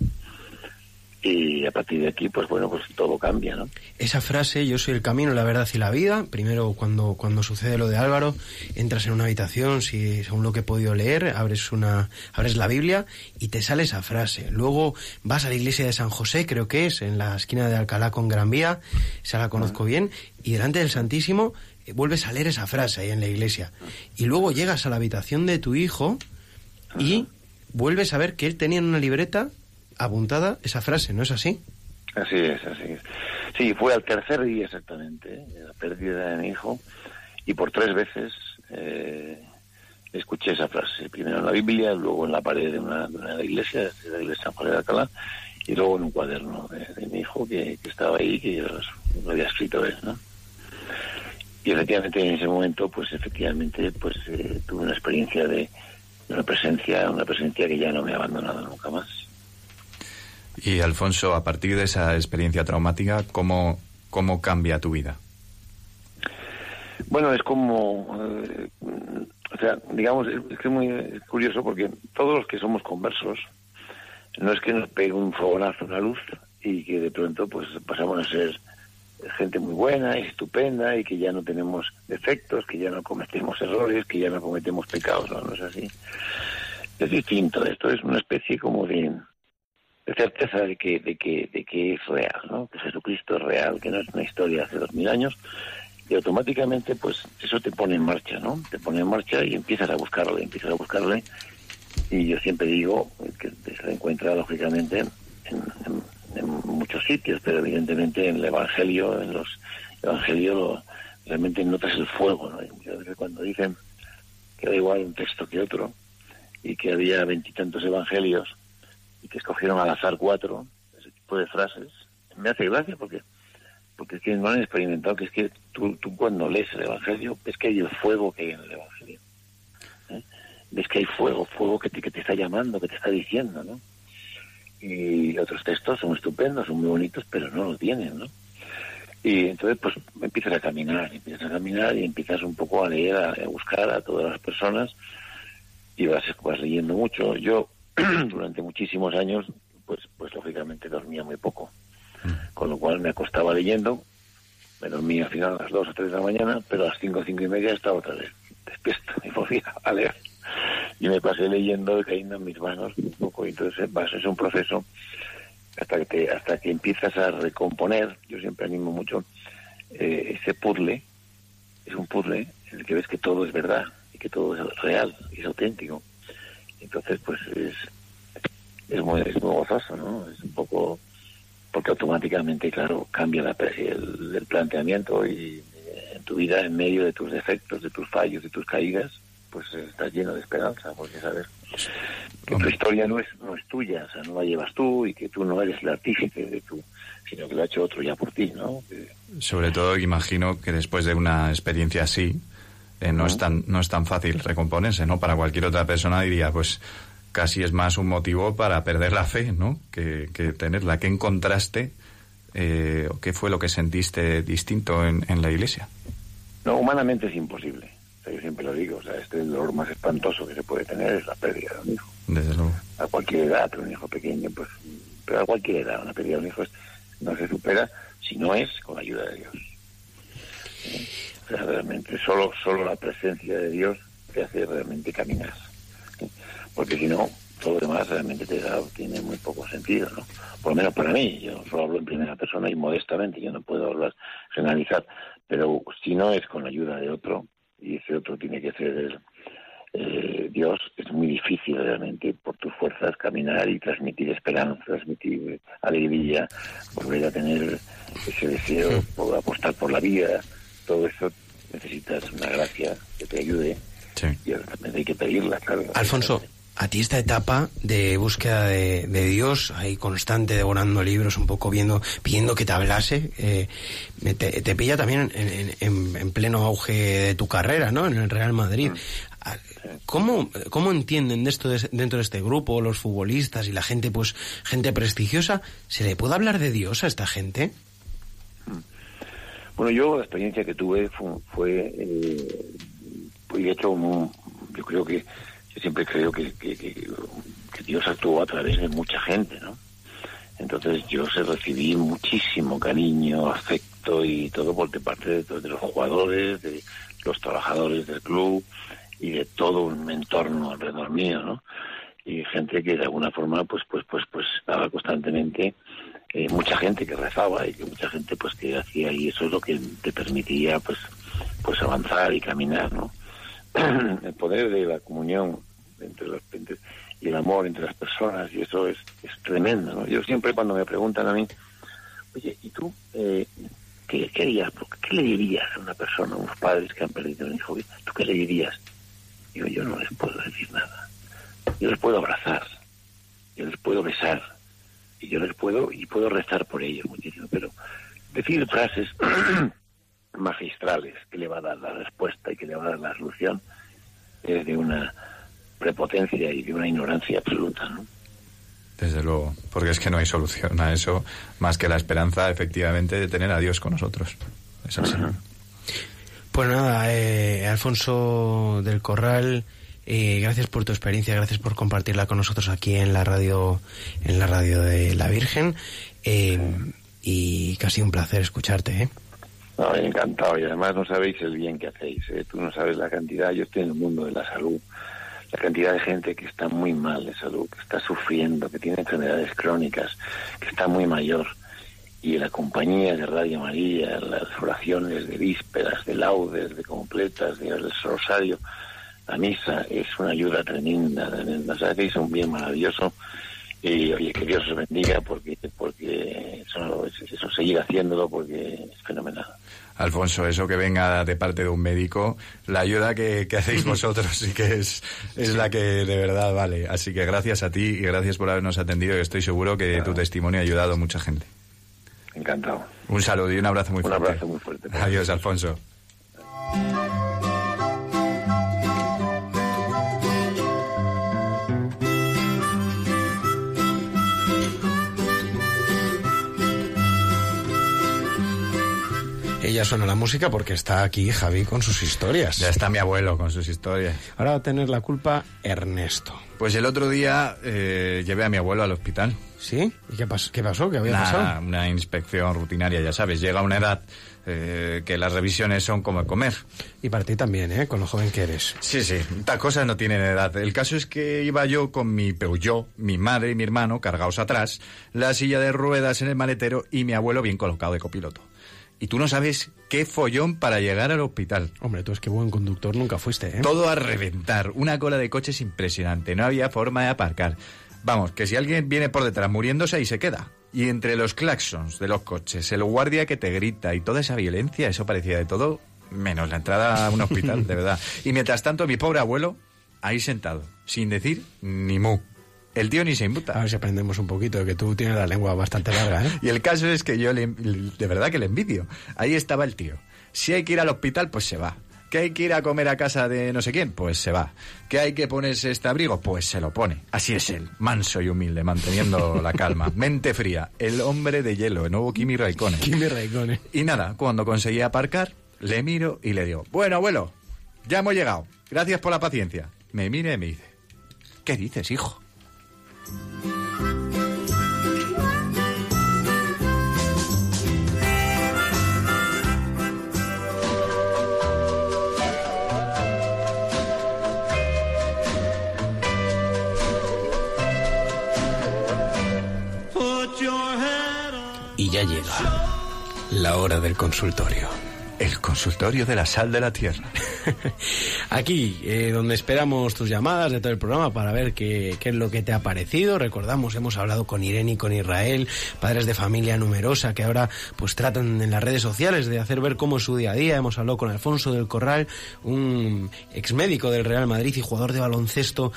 y a partir de aquí pues bueno pues todo cambia ¿no? Esa frase, yo soy el camino, la verdad y la vida, primero cuando, cuando sucede lo de Álvaro, entras en una habitación, si según lo que he podido leer, abres una, abres la Biblia y te sale esa frase. Luego vas a la iglesia de San José, creo que es, en la esquina de Alcalá con Gran Vía, esa la conozco bien, y delante del Santísimo eh, vuelves a leer esa frase ahí en la iglesia. Y luego llegas a la habitación de tu hijo y vuelves a ver que él tenía en una libreta apuntada esa frase, ¿no es así? Así es, así es. Sí, fue al tercer día exactamente, ¿eh? la pérdida de mi hijo, y por tres veces eh, escuché esa frase. Primero en la Biblia, luego en la pared de una, de una iglesia, de la iglesia San Juan de Alcalá, y luego en un cuaderno de, mi hijo que, estaba ahí, que yo lo había escrito él, y efectivamente en ese momento, pues efectivamente, pues eh, tuve una experiencia de, de una presencia, una presencia que ya no me ha abandonado nunca más. Y Alfonso, a partir de esa experiencia traumática, ¿cómo, cómo cambia tu vida? Bueno, es como, eh, o sea, digamos, es, que es muy curioso porque todos los que somos conversos, no es que nos pegue un fogonazo una luz y que de pronto pues pasamos a ser gente muy buena y estupenda y que ya no tenemos defectos, que ya no cometemos errores, que ya no cometemos pecados, no, no es así. Es distinto, esto es una especie como de certeza de que, de que, de que es real, ¿no? Que Jesucristo es real, que no es una historia hace dos mil años, y automáticamente pues eso te pone en marcha, ¿no? Te pone en marcha y empiezas a buscarle, empiezas a buscarle, y yo siempre digo que se encuentra lógicamente en, muchos sitios, pero evidentemente en el Evangelio, en los Evangelios realmente notas el fuego, ¿no? Y muchas veces cuando dicen que da igual un texto que otro, y que había veintitantos evangelios, y que escogieron al azar cuatro, ese tipo de frases, me hace gracia porque porque es que no han experimentado que es que tú, tú cuando lees el Evangelio ves que hay el fuego que hay en el Evangelio. ¿eh? Ves que hay fuego, fuego que te, que te está llamando, que te está diciendo, ¿no? Y otros textos son estupendos, son muy bonitos, pero no lo tienen, ¿no? Y entonces pues empiezas a caminar, empiezas a caminar y empiezas un poco a leer, a, a buscar a todas las personas y vas, vas leyendo mucho. Yo durante muchísimos años pues pues lógicamente dormía muy poco con lo cual me acostaba leyendo, me dormía al final a las 2 o 3 de la mañana, pero a las 5 o 5 y media estaba otra vez despierto y volvía a leer. Y me pasé leyendo y cayendo en mis manos un poco, y entonces es un proceso hasta que, te- hasta que empiezas a recomponer, yo siempre animo mucho, eh, ese puzzle, es un puzzle en el que ves que todo es verdad y que todo es real y es auténtico. Entonces, pues es, es, muy, es muy gozoso, ¿no? Es un poco porque automáticamente, claro, cambia la, el, el planteamiento y eh, en tu vida, en medio de tus defectos, de tus fallos, de tus caídas, pues estás lleno de esperanza, porque sabes que tu historia no es, no es tuya, o sea, no la llevas tú y que tú no eres el artífice de tu, sino que lo ha hecho otro ya por ti, ¿no? Sobre todo, imagino que después de una experiencia así, eh, no, es tan, no es tan fácil recomponerse, ¿no? Para cualquier otra persona diría, pues casi es más un motivo para perder la fe, ¿no? Que, que tenerla. ¿Qué encontraste eh, o qué fue lo que sentiste distinto en, en la iglesia? No, humanamente es imposible. O sea, yo siempre lo digo, o sea, este es el dolor más espantoso que se puede tener es la pérdida de un hijo. Desde luego. A cualquier edad, pero un hijo pequeño, pues, pero a cualquier edad, una pérdida de un hijo es- no se supera si no es con la ayuda de Dios. ¿Sí? Realmente solo, solo la presencia de Dios te hace realmente caminar. Porque si no, todo lo demás realmente te da, tiene muy poco sentido, ¿no? Por lo menos para mí, yo solo hablo en primera persona y modestamente, yo no puedo hablar, generalizar, pero si no es con la ayuda de otro, y ese otro tiene que ser eh, Dios, es muy difícil realmente por tus fuerzas caminar y transmitir esperanza, transmitir alegría, volver a tener ese deseo, por apostar por la vida, todo eso necesitas una gracia que te ayude y ahora también hay que pedirla, claro. Alfonso, a ti esta etapa de búsqueda de, de Dios, ahí constante, devorando libros, un poco viendo, pidiendo que te hablase, eh, te, te pilla también en, en- en- en pleno auge de tu carrera, ¿no? En el Real Madrid. Ah, ¿Cómo, ¿Cómo entienden de esto de- dentro de este grupo, los futbolistas y la gente, pues, gente prestigiosa? ¿Se le puede hablar de Dios a esta gente? Bueno, yo la experiencia que tuve fue, fue eh, pues, de hecho, un- yo creo que, yo siempre creo que, que- Dios actuó a través de mucha gente, ¿no? Entonces yo se recibí muchísimo cariño, afecto y todo por parte de, de los jugadores, de los trabajadores del club y de todo un entorno alrededor mío, ¿no? Y gente que de alguna forma pues pues pues pues estaba constantemente mucha gente que rezaba y que mucha gente pues que hacía y eso es lo que te permitía pues pues avanzar y caminar, ¿no? el poder de la comunión entre los entre- y el amor entre las personas y eso es, es tremendo, ¿no? Yo siempre cuando me preguntan a mí, oye, ¿y tú eh, qué, qué harías? ¿Qué le dirías a una persona, a unos padres que han perdido un hijo? ¿Tú qué le dirías? Digo, yo no les puedo decir nada. Yo les puedo abrazar, yo les puedo besar, y yo les puedo, y puedo rezar por ellos muchísimo, pero decir frases magistrales que le va a dar la respuesta y que le va a dar la solución es de una prepotencia y de una ignorancia absoluta, ¿no? Desde luego, porque es que no hay solución a eso más que la esperanza, efectivamente, de tener a Dios con nosotros. Es así. Pues nada, eh, Alfonso del Corral, eh, gracias por tu experiencia, gracias por compartirla con nosotros aquí en la radio, en la radio de la Virgen. eh, y casi un placer escucharte, ¿eh? Encantado. Y además no sabéis el bien que hacéis. ¿eh? Tú no sabes la cantidad. Yo estoy en el mundo de la salud. La cantidad de gente que está muy mal de salud, que está sufriendo, que tiene enfermedades crónicas, que está muy mayor. Y la compañía de Radio María, las oraciones de vísperas, de laudes, de completas, del rosario, la misa es una ayuda tremenda. tremenda. O sea, hacéis un bien maravilloso. Y oye, que Dios os bendiga porque porque eso, eso seguir haciéndolo porque es fenomenal. Alfonso, eso que venga de parte de un médico, la ayuda que, que hacéis vosotros sí que es, es la que de verdad vale. Así que gracias a ti y gracias por habernos atendido estoy seguro que tu testimonio ha ayudado a mucha gente. Encantado. Un saludo y un abrazo muy Un fuerte. abrazo muy fuerte. Adiós, Alfonso. Ella suena la música porque está aquí Javi con sus historias. Ya está mi abuelo con sus historias. Ahora va a tener la culpa Ernesto. Pues el otro día eh, llevé a mi abuelo al hospital. ¿Sí? ¿Y qué, pas- qué pasó? ¿Qué había Una, pasado? una inspección rutinaria, ya sabes. Llega una edad eh, que las revisiones son como comer. Y para ti también, ¿eh? Con lo joven que eres. Sí, sí, estas cosas no tienen edad. El caso es que iba yo con mi Peugeot, mi madre y mi hermano cargados atrás, la silla de ruedas en el maletero y mi abuelo bien colocado de copiloto. Y tú no sabes qué follón para llegar al hospital. Hombre, tú es que buen conductor nunca fuiste, ¿eh? Todo a reventar, una cola de coches impresionante, no había forma de aparcar. Vamos, que si alguien viene por detrás muriéndose ahí se queda. Y entre los claxons de los coches, el guardia que te grita y toda esa violencia, eso parecía de todo menos la entrada a un hospital, de verdad. Y mientras tanto, mi pobre abuelo, ahí sentado, sin decir ni mu. El tío ni se inmuta. A ver si aprendemos un poquito, que tú tienes la lengua bastante larga, ¿eh? Y el caso es que yo le- de verdad que le envidio. Ahí estaba el tío. Si hay que ir al hospital, pues se va. Que hay que ir a comer a casa de no sé quién, pues se va. Que hay que ponerse este abrigo, pues se lo pone. Así es él, manso y humilde, manteniendo la calma. Mente fría, el hombre de hielo, el nuevo Kimi Raikkonen. Kimi Raikkonen. Y nada, cuando conseguí aparcar, le miro y le digo, bueno, abuelo, ya hemos llegado. Gracias por la paciencia. Me mira y me dice, ¿qué dices, hijo? La hora del consultorio. El consultorio de la sal de la tierra. Aquí, eh, donde esperamos tus llamadas de todo el programa para ver qué, qué es lo que te ha parecido. Recordamos, hemos hablado con Irene y con Israel, padres de familia numerosa que ahora pues tratan en las redes sociales de hacer ver cómo es su día a día. Hemos hablado con Alfonso del Corral, un ex médico del Real Madrid y jugador de baloncesto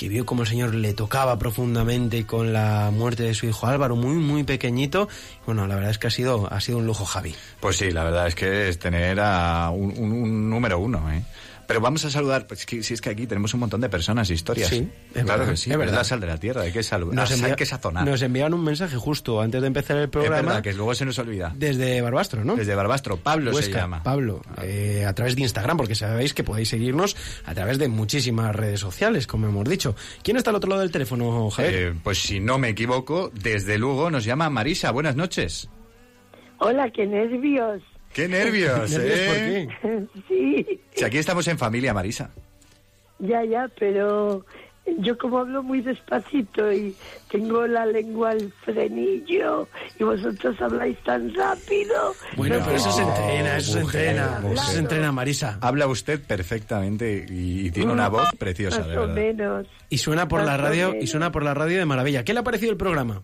que vio como el Señor le tocaba profundamente con la muerte de su hijo Álvaro, muy, muy pequeñito. Bueno, la verdad es que ha sido, ha sido un lujo, Javi. Pues sí, la verdad es que es tener a un, un- número uno, ¿eh? Pero vamos a saludar, pues que, si es que aquí tenemos un montón de personas e historias. Sí, es claro verdad, que sí, es es verdad. sal de la tierra, hay que saludar, Nos, envía- hay que sazonar. nos enviaron un mensaje justo antes de empezar el es programa. verdad que luego se nos olvida. Desde Barbastro, ¿no? Desde Barbastro, Pablo se llama. Pablo, eh, a través de Instagram, porque sabéis que podéis seguirnos a través de muchísimas redes sociales, como hemos dicho. ¿Quién está al otro lado del teléfono, Javier? Eh, pues si no me equivoco, desde luego nos llama Marisa. Buenas noches. Hola, qué nervios. ¡Qué nervios, ¿Nervios eh! por qué? sí, Si aquí estamos en familia, Marisa. ya, ya, pero yo como hablo muy despacito y tengo la lengua al frenillo y vosotros habláis tan rápido. Bueno, no pero eso se entrena, eso se mujer, entrena. mujer. Eso se entrena, Marisa. Habla usted perfectamente y, y tiene una voz preciosa, Más de o verdad. menos. Y suena por la Más o radio, y suena por la radio de maravilla. ¿Qué le ha parecido el programa?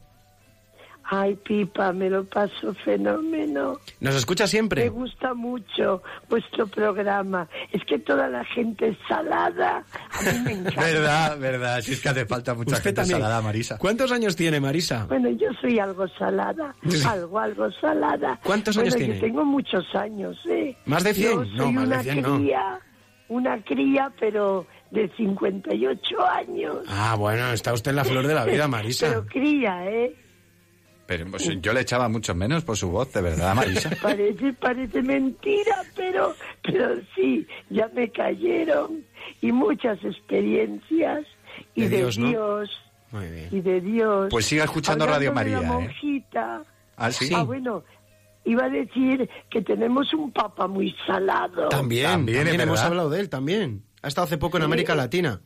Ay, Pipa, me lo paso fenómeno. ¿Nos escucha Me siempre? gusta mucho vuestro programa. Es que toda la gente es salada. A mí me encanta. Verdad, verdad. Si es que hace falta mucha Usted gente también. salada, Marisa. ¿Cuántos años tiene Marisa? Bueno, yo soy algo salada, algo, algo salada. ¿Cuántos Bueno, años yo tiene? tengo muchos años, ¿eh? ¿Más de 100? Yo No, soy más de una 100 no. cría, una cría, pero de 58 años. Ah, bueno, está usted en la flor de la vida, Marisa. Pero cría, ¿eh? Pero pues, yo le echaba mucho menos por su voz, de verdad, Marisa. Parece, parece mentira, pero, pero sí, ya me cayeron. Y muchas experiencias. Y De de, Dios, ¿no? Dios. Muy bien. Y de Dios. Pues siga escuchando Radio Hablando de María, La ¿eh? monjita. Ah, sí. Ah, bueno, iba a decir que tenemos un papa muy salado. También, También, hemos hablado de él, también. Ha estado hace poco en Sí. América Latina.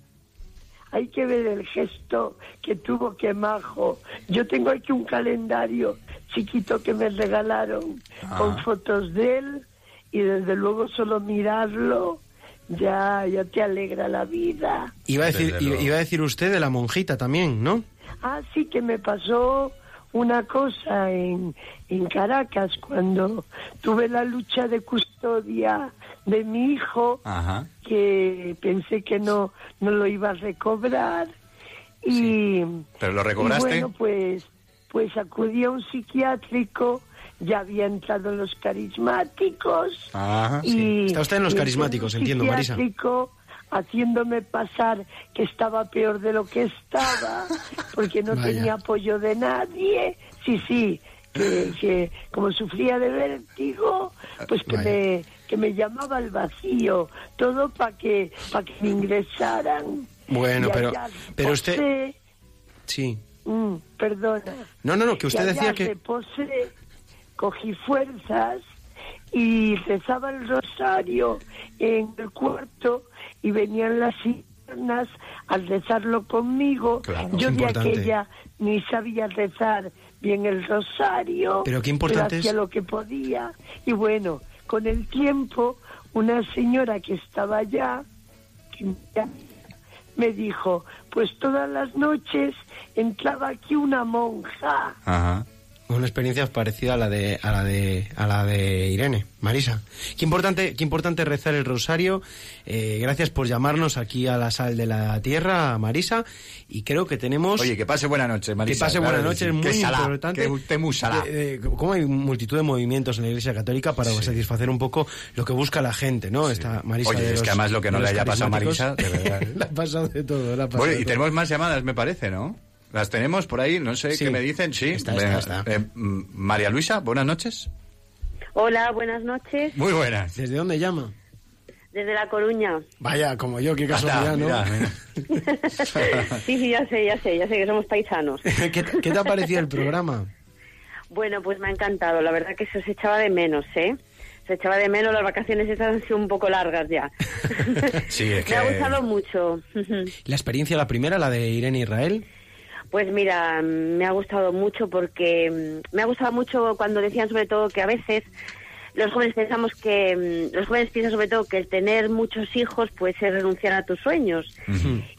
Hay que ver el gesto que tuvo que majo. Yo tengo aquí un calendario chiquito que me regalaron Ah. con fotos de él y desde luego solo mirarlo ya ya te alegra la vida. Iba a decir, iba a decir usted de la monjita también, ¿no? Ah, sí que me pasó una cosa en, en Caracas cuando tuve la lucha de custodia de mi hijo Ajá. que pensé que no no lo iba a recobrar y ¿Pero lo recobraste? Y bueno, pues, pues acudí a un psiquiátrico, ya había entrado en los carismáticos. Ajá. y, Está usted en los carismáticos, un entiendo, Marisa. psiquiátrico haciéndome pasar que estaba peor de lo que estaba, porque no Vaya. tenía apoyo de nadie. Sí, sí, que, que como sufría de vértigo, pues que Vaya. me, que me llamaba al vacío, todo para que, para que me ingresaran. Bueno, Y pero- pero usted- Sí. Mm, perdona. No, no, no, que usted decía que... reposé, cogí fuerzas y rezaba el rosario en el cuarto y venían las internas al rezarlo conmigo. Claro, Yo de importante. aquella ni sabía rezar bien el rosario. Pero qué importante hacía es- lo que podía. Y bueno, con el tiempo, una señora que estaba allá, que me dijo, pues todas las noches entraba aquí una monja. Ajá. Una experiencia parecida a la de a la de a la de Irene, Marisa. Qué importante, qué importante rezar el rosario. Eh, gracias por llamarnos aquí a la sal de la tierra, Marisa. Y creo que tenemos. Oye, que pase buena noche, Marisa. que pase claro buena noche, sí. es muy salá, importante. que muy salá. Eh, eh, como hay multitud de movimientos en la Iglesia Católica para satisfacer un poco lo que busca la gente, ¿no? Esta Marisa Oye, de es los- que además lo que no le haya pasado a. Marisa, de verdad. le ha pasado de todo, le ha pasado Bueno, de y tenemos más llamadas, me parece, ¿no? ¿Las tenemos por ahí? No sé Sí. qué me dicen. Sí. Está, está, está. eh, mm, María Luisa, buenas noches. Hola, buenas noches. Muy buenas. ¿Desde dónde llama? Desde La Coruña. Vaya, como yo, qué casualidad, ¿no? Anda, mira, Sí, sí, ya sé, ya sé, ya sé que somos paisanos. ¿Qué, qué te ha parecido el programa? Bueno, pues me ha encantado. La verdad que se os echaba de menos, ¿eh? Se echaba de menos, las vacaciones estas han sido un poco largas ya. Sí, es Me ha que... gustado mucho. La experiencia, la primera, la de Irene Israel. Pues mira, me ha gustado mucho porque mm, me ha gustado mucho cuando decían sobre todo que a veces los jóvenes pensamos que mm, los jóvenes piensan sobre todo que el tener muchos hijos pues es renunciar a tus sueños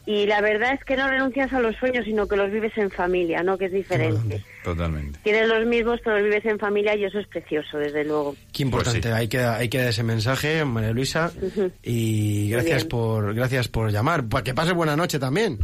y la verdad es que no renuncias a los sueños sino que los vives en familia, ¿no? Que es diferente. Totalmente. Tienes los mismos pero los vives en familia y eso es precioso desde luego. Qué importante, Pues hay, que, hay que dar ese mensaje, María Luisa. Y gracias por gracias por llamar. Pues que pase buena noche también.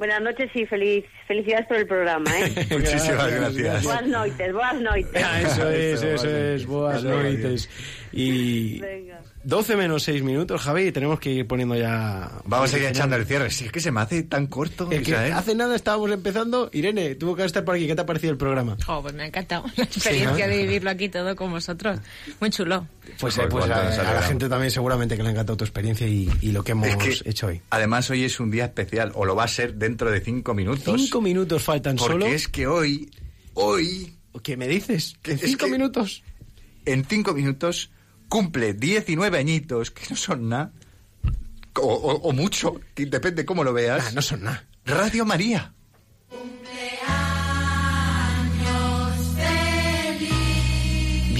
Buenas noches y feliz felicidades por el programa, ¿eh? Muchísimas gracias. Buenas noites, buenas noites. Ah, eso es, eso es. Buenas Eso es. noites. Y Venga. 12 menos 6 minutos, Javi, y tenemos que ir poniendo ya... Vamos a ir echando el cierre. Si es que se me hace tan corto, Es que Israel. hace nada estábamos empezando. Irene, tuvo que estar por aquí. ¿Qué te ha parecido el programa? Oh, pues me ha encantado la experiencia ¿no? de vivirlo aquí todo con vosotros. Muy chulo. Pues, eh, pues a, la gente también seguramente que le ha encantado tu experiencia y, y lo que hemos Es que, hecho hoy. Además, hoy es un día especial, o lo va a ser dentro de cinco minutos. Cinco minutos faltan porque solo. es que hoy, hoy, ¿Qué me dices? ¿Cinco que- minutos? en cinco minutos, cumple 19 añitos, que no son nada, o, o- o mucho, depende cómo lo veas. Nah, no son nada. Radio María.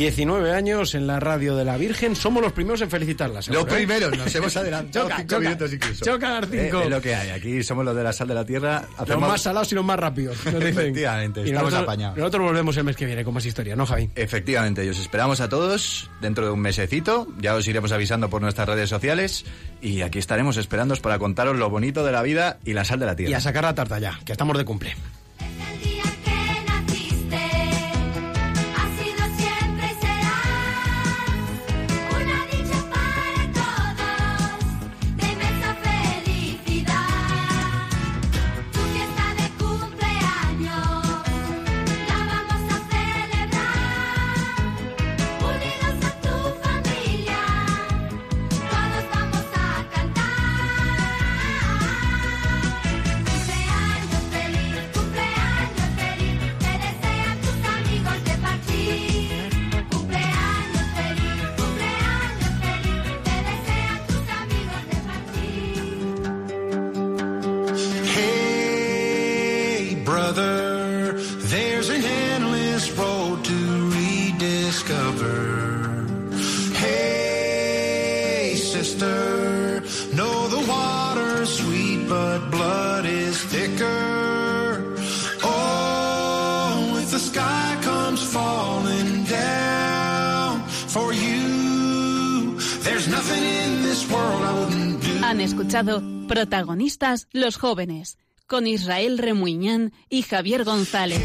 19 años en la radio de la Virgen. Somos los primeros en felicitarla. Los ¿eh? primeros, nos hemos adelantado Choca, cinco choca. minutos incluso. Choca las cinco. Eh, es lo que hay. Aquí somos los de la sal de la tierra. Los más salados y los más rápidos. nos dicen. Efectivamente, Y estamos nosotros, apañados. Nosotros volvemos el mes que viene con más historia, ¿no, Javi? Efectivamente, y os esperamos a todos dentro de un mesecito. Ya os iremos avisando por nuestras redes sociales. Y aquí estaremos esperándoos para contaros lo bonito de la vida y la sal de la Y tierra. a sacar la tarta ya, que estamos de cumple. Los jóvenes con Israel Remuñán y Javier González.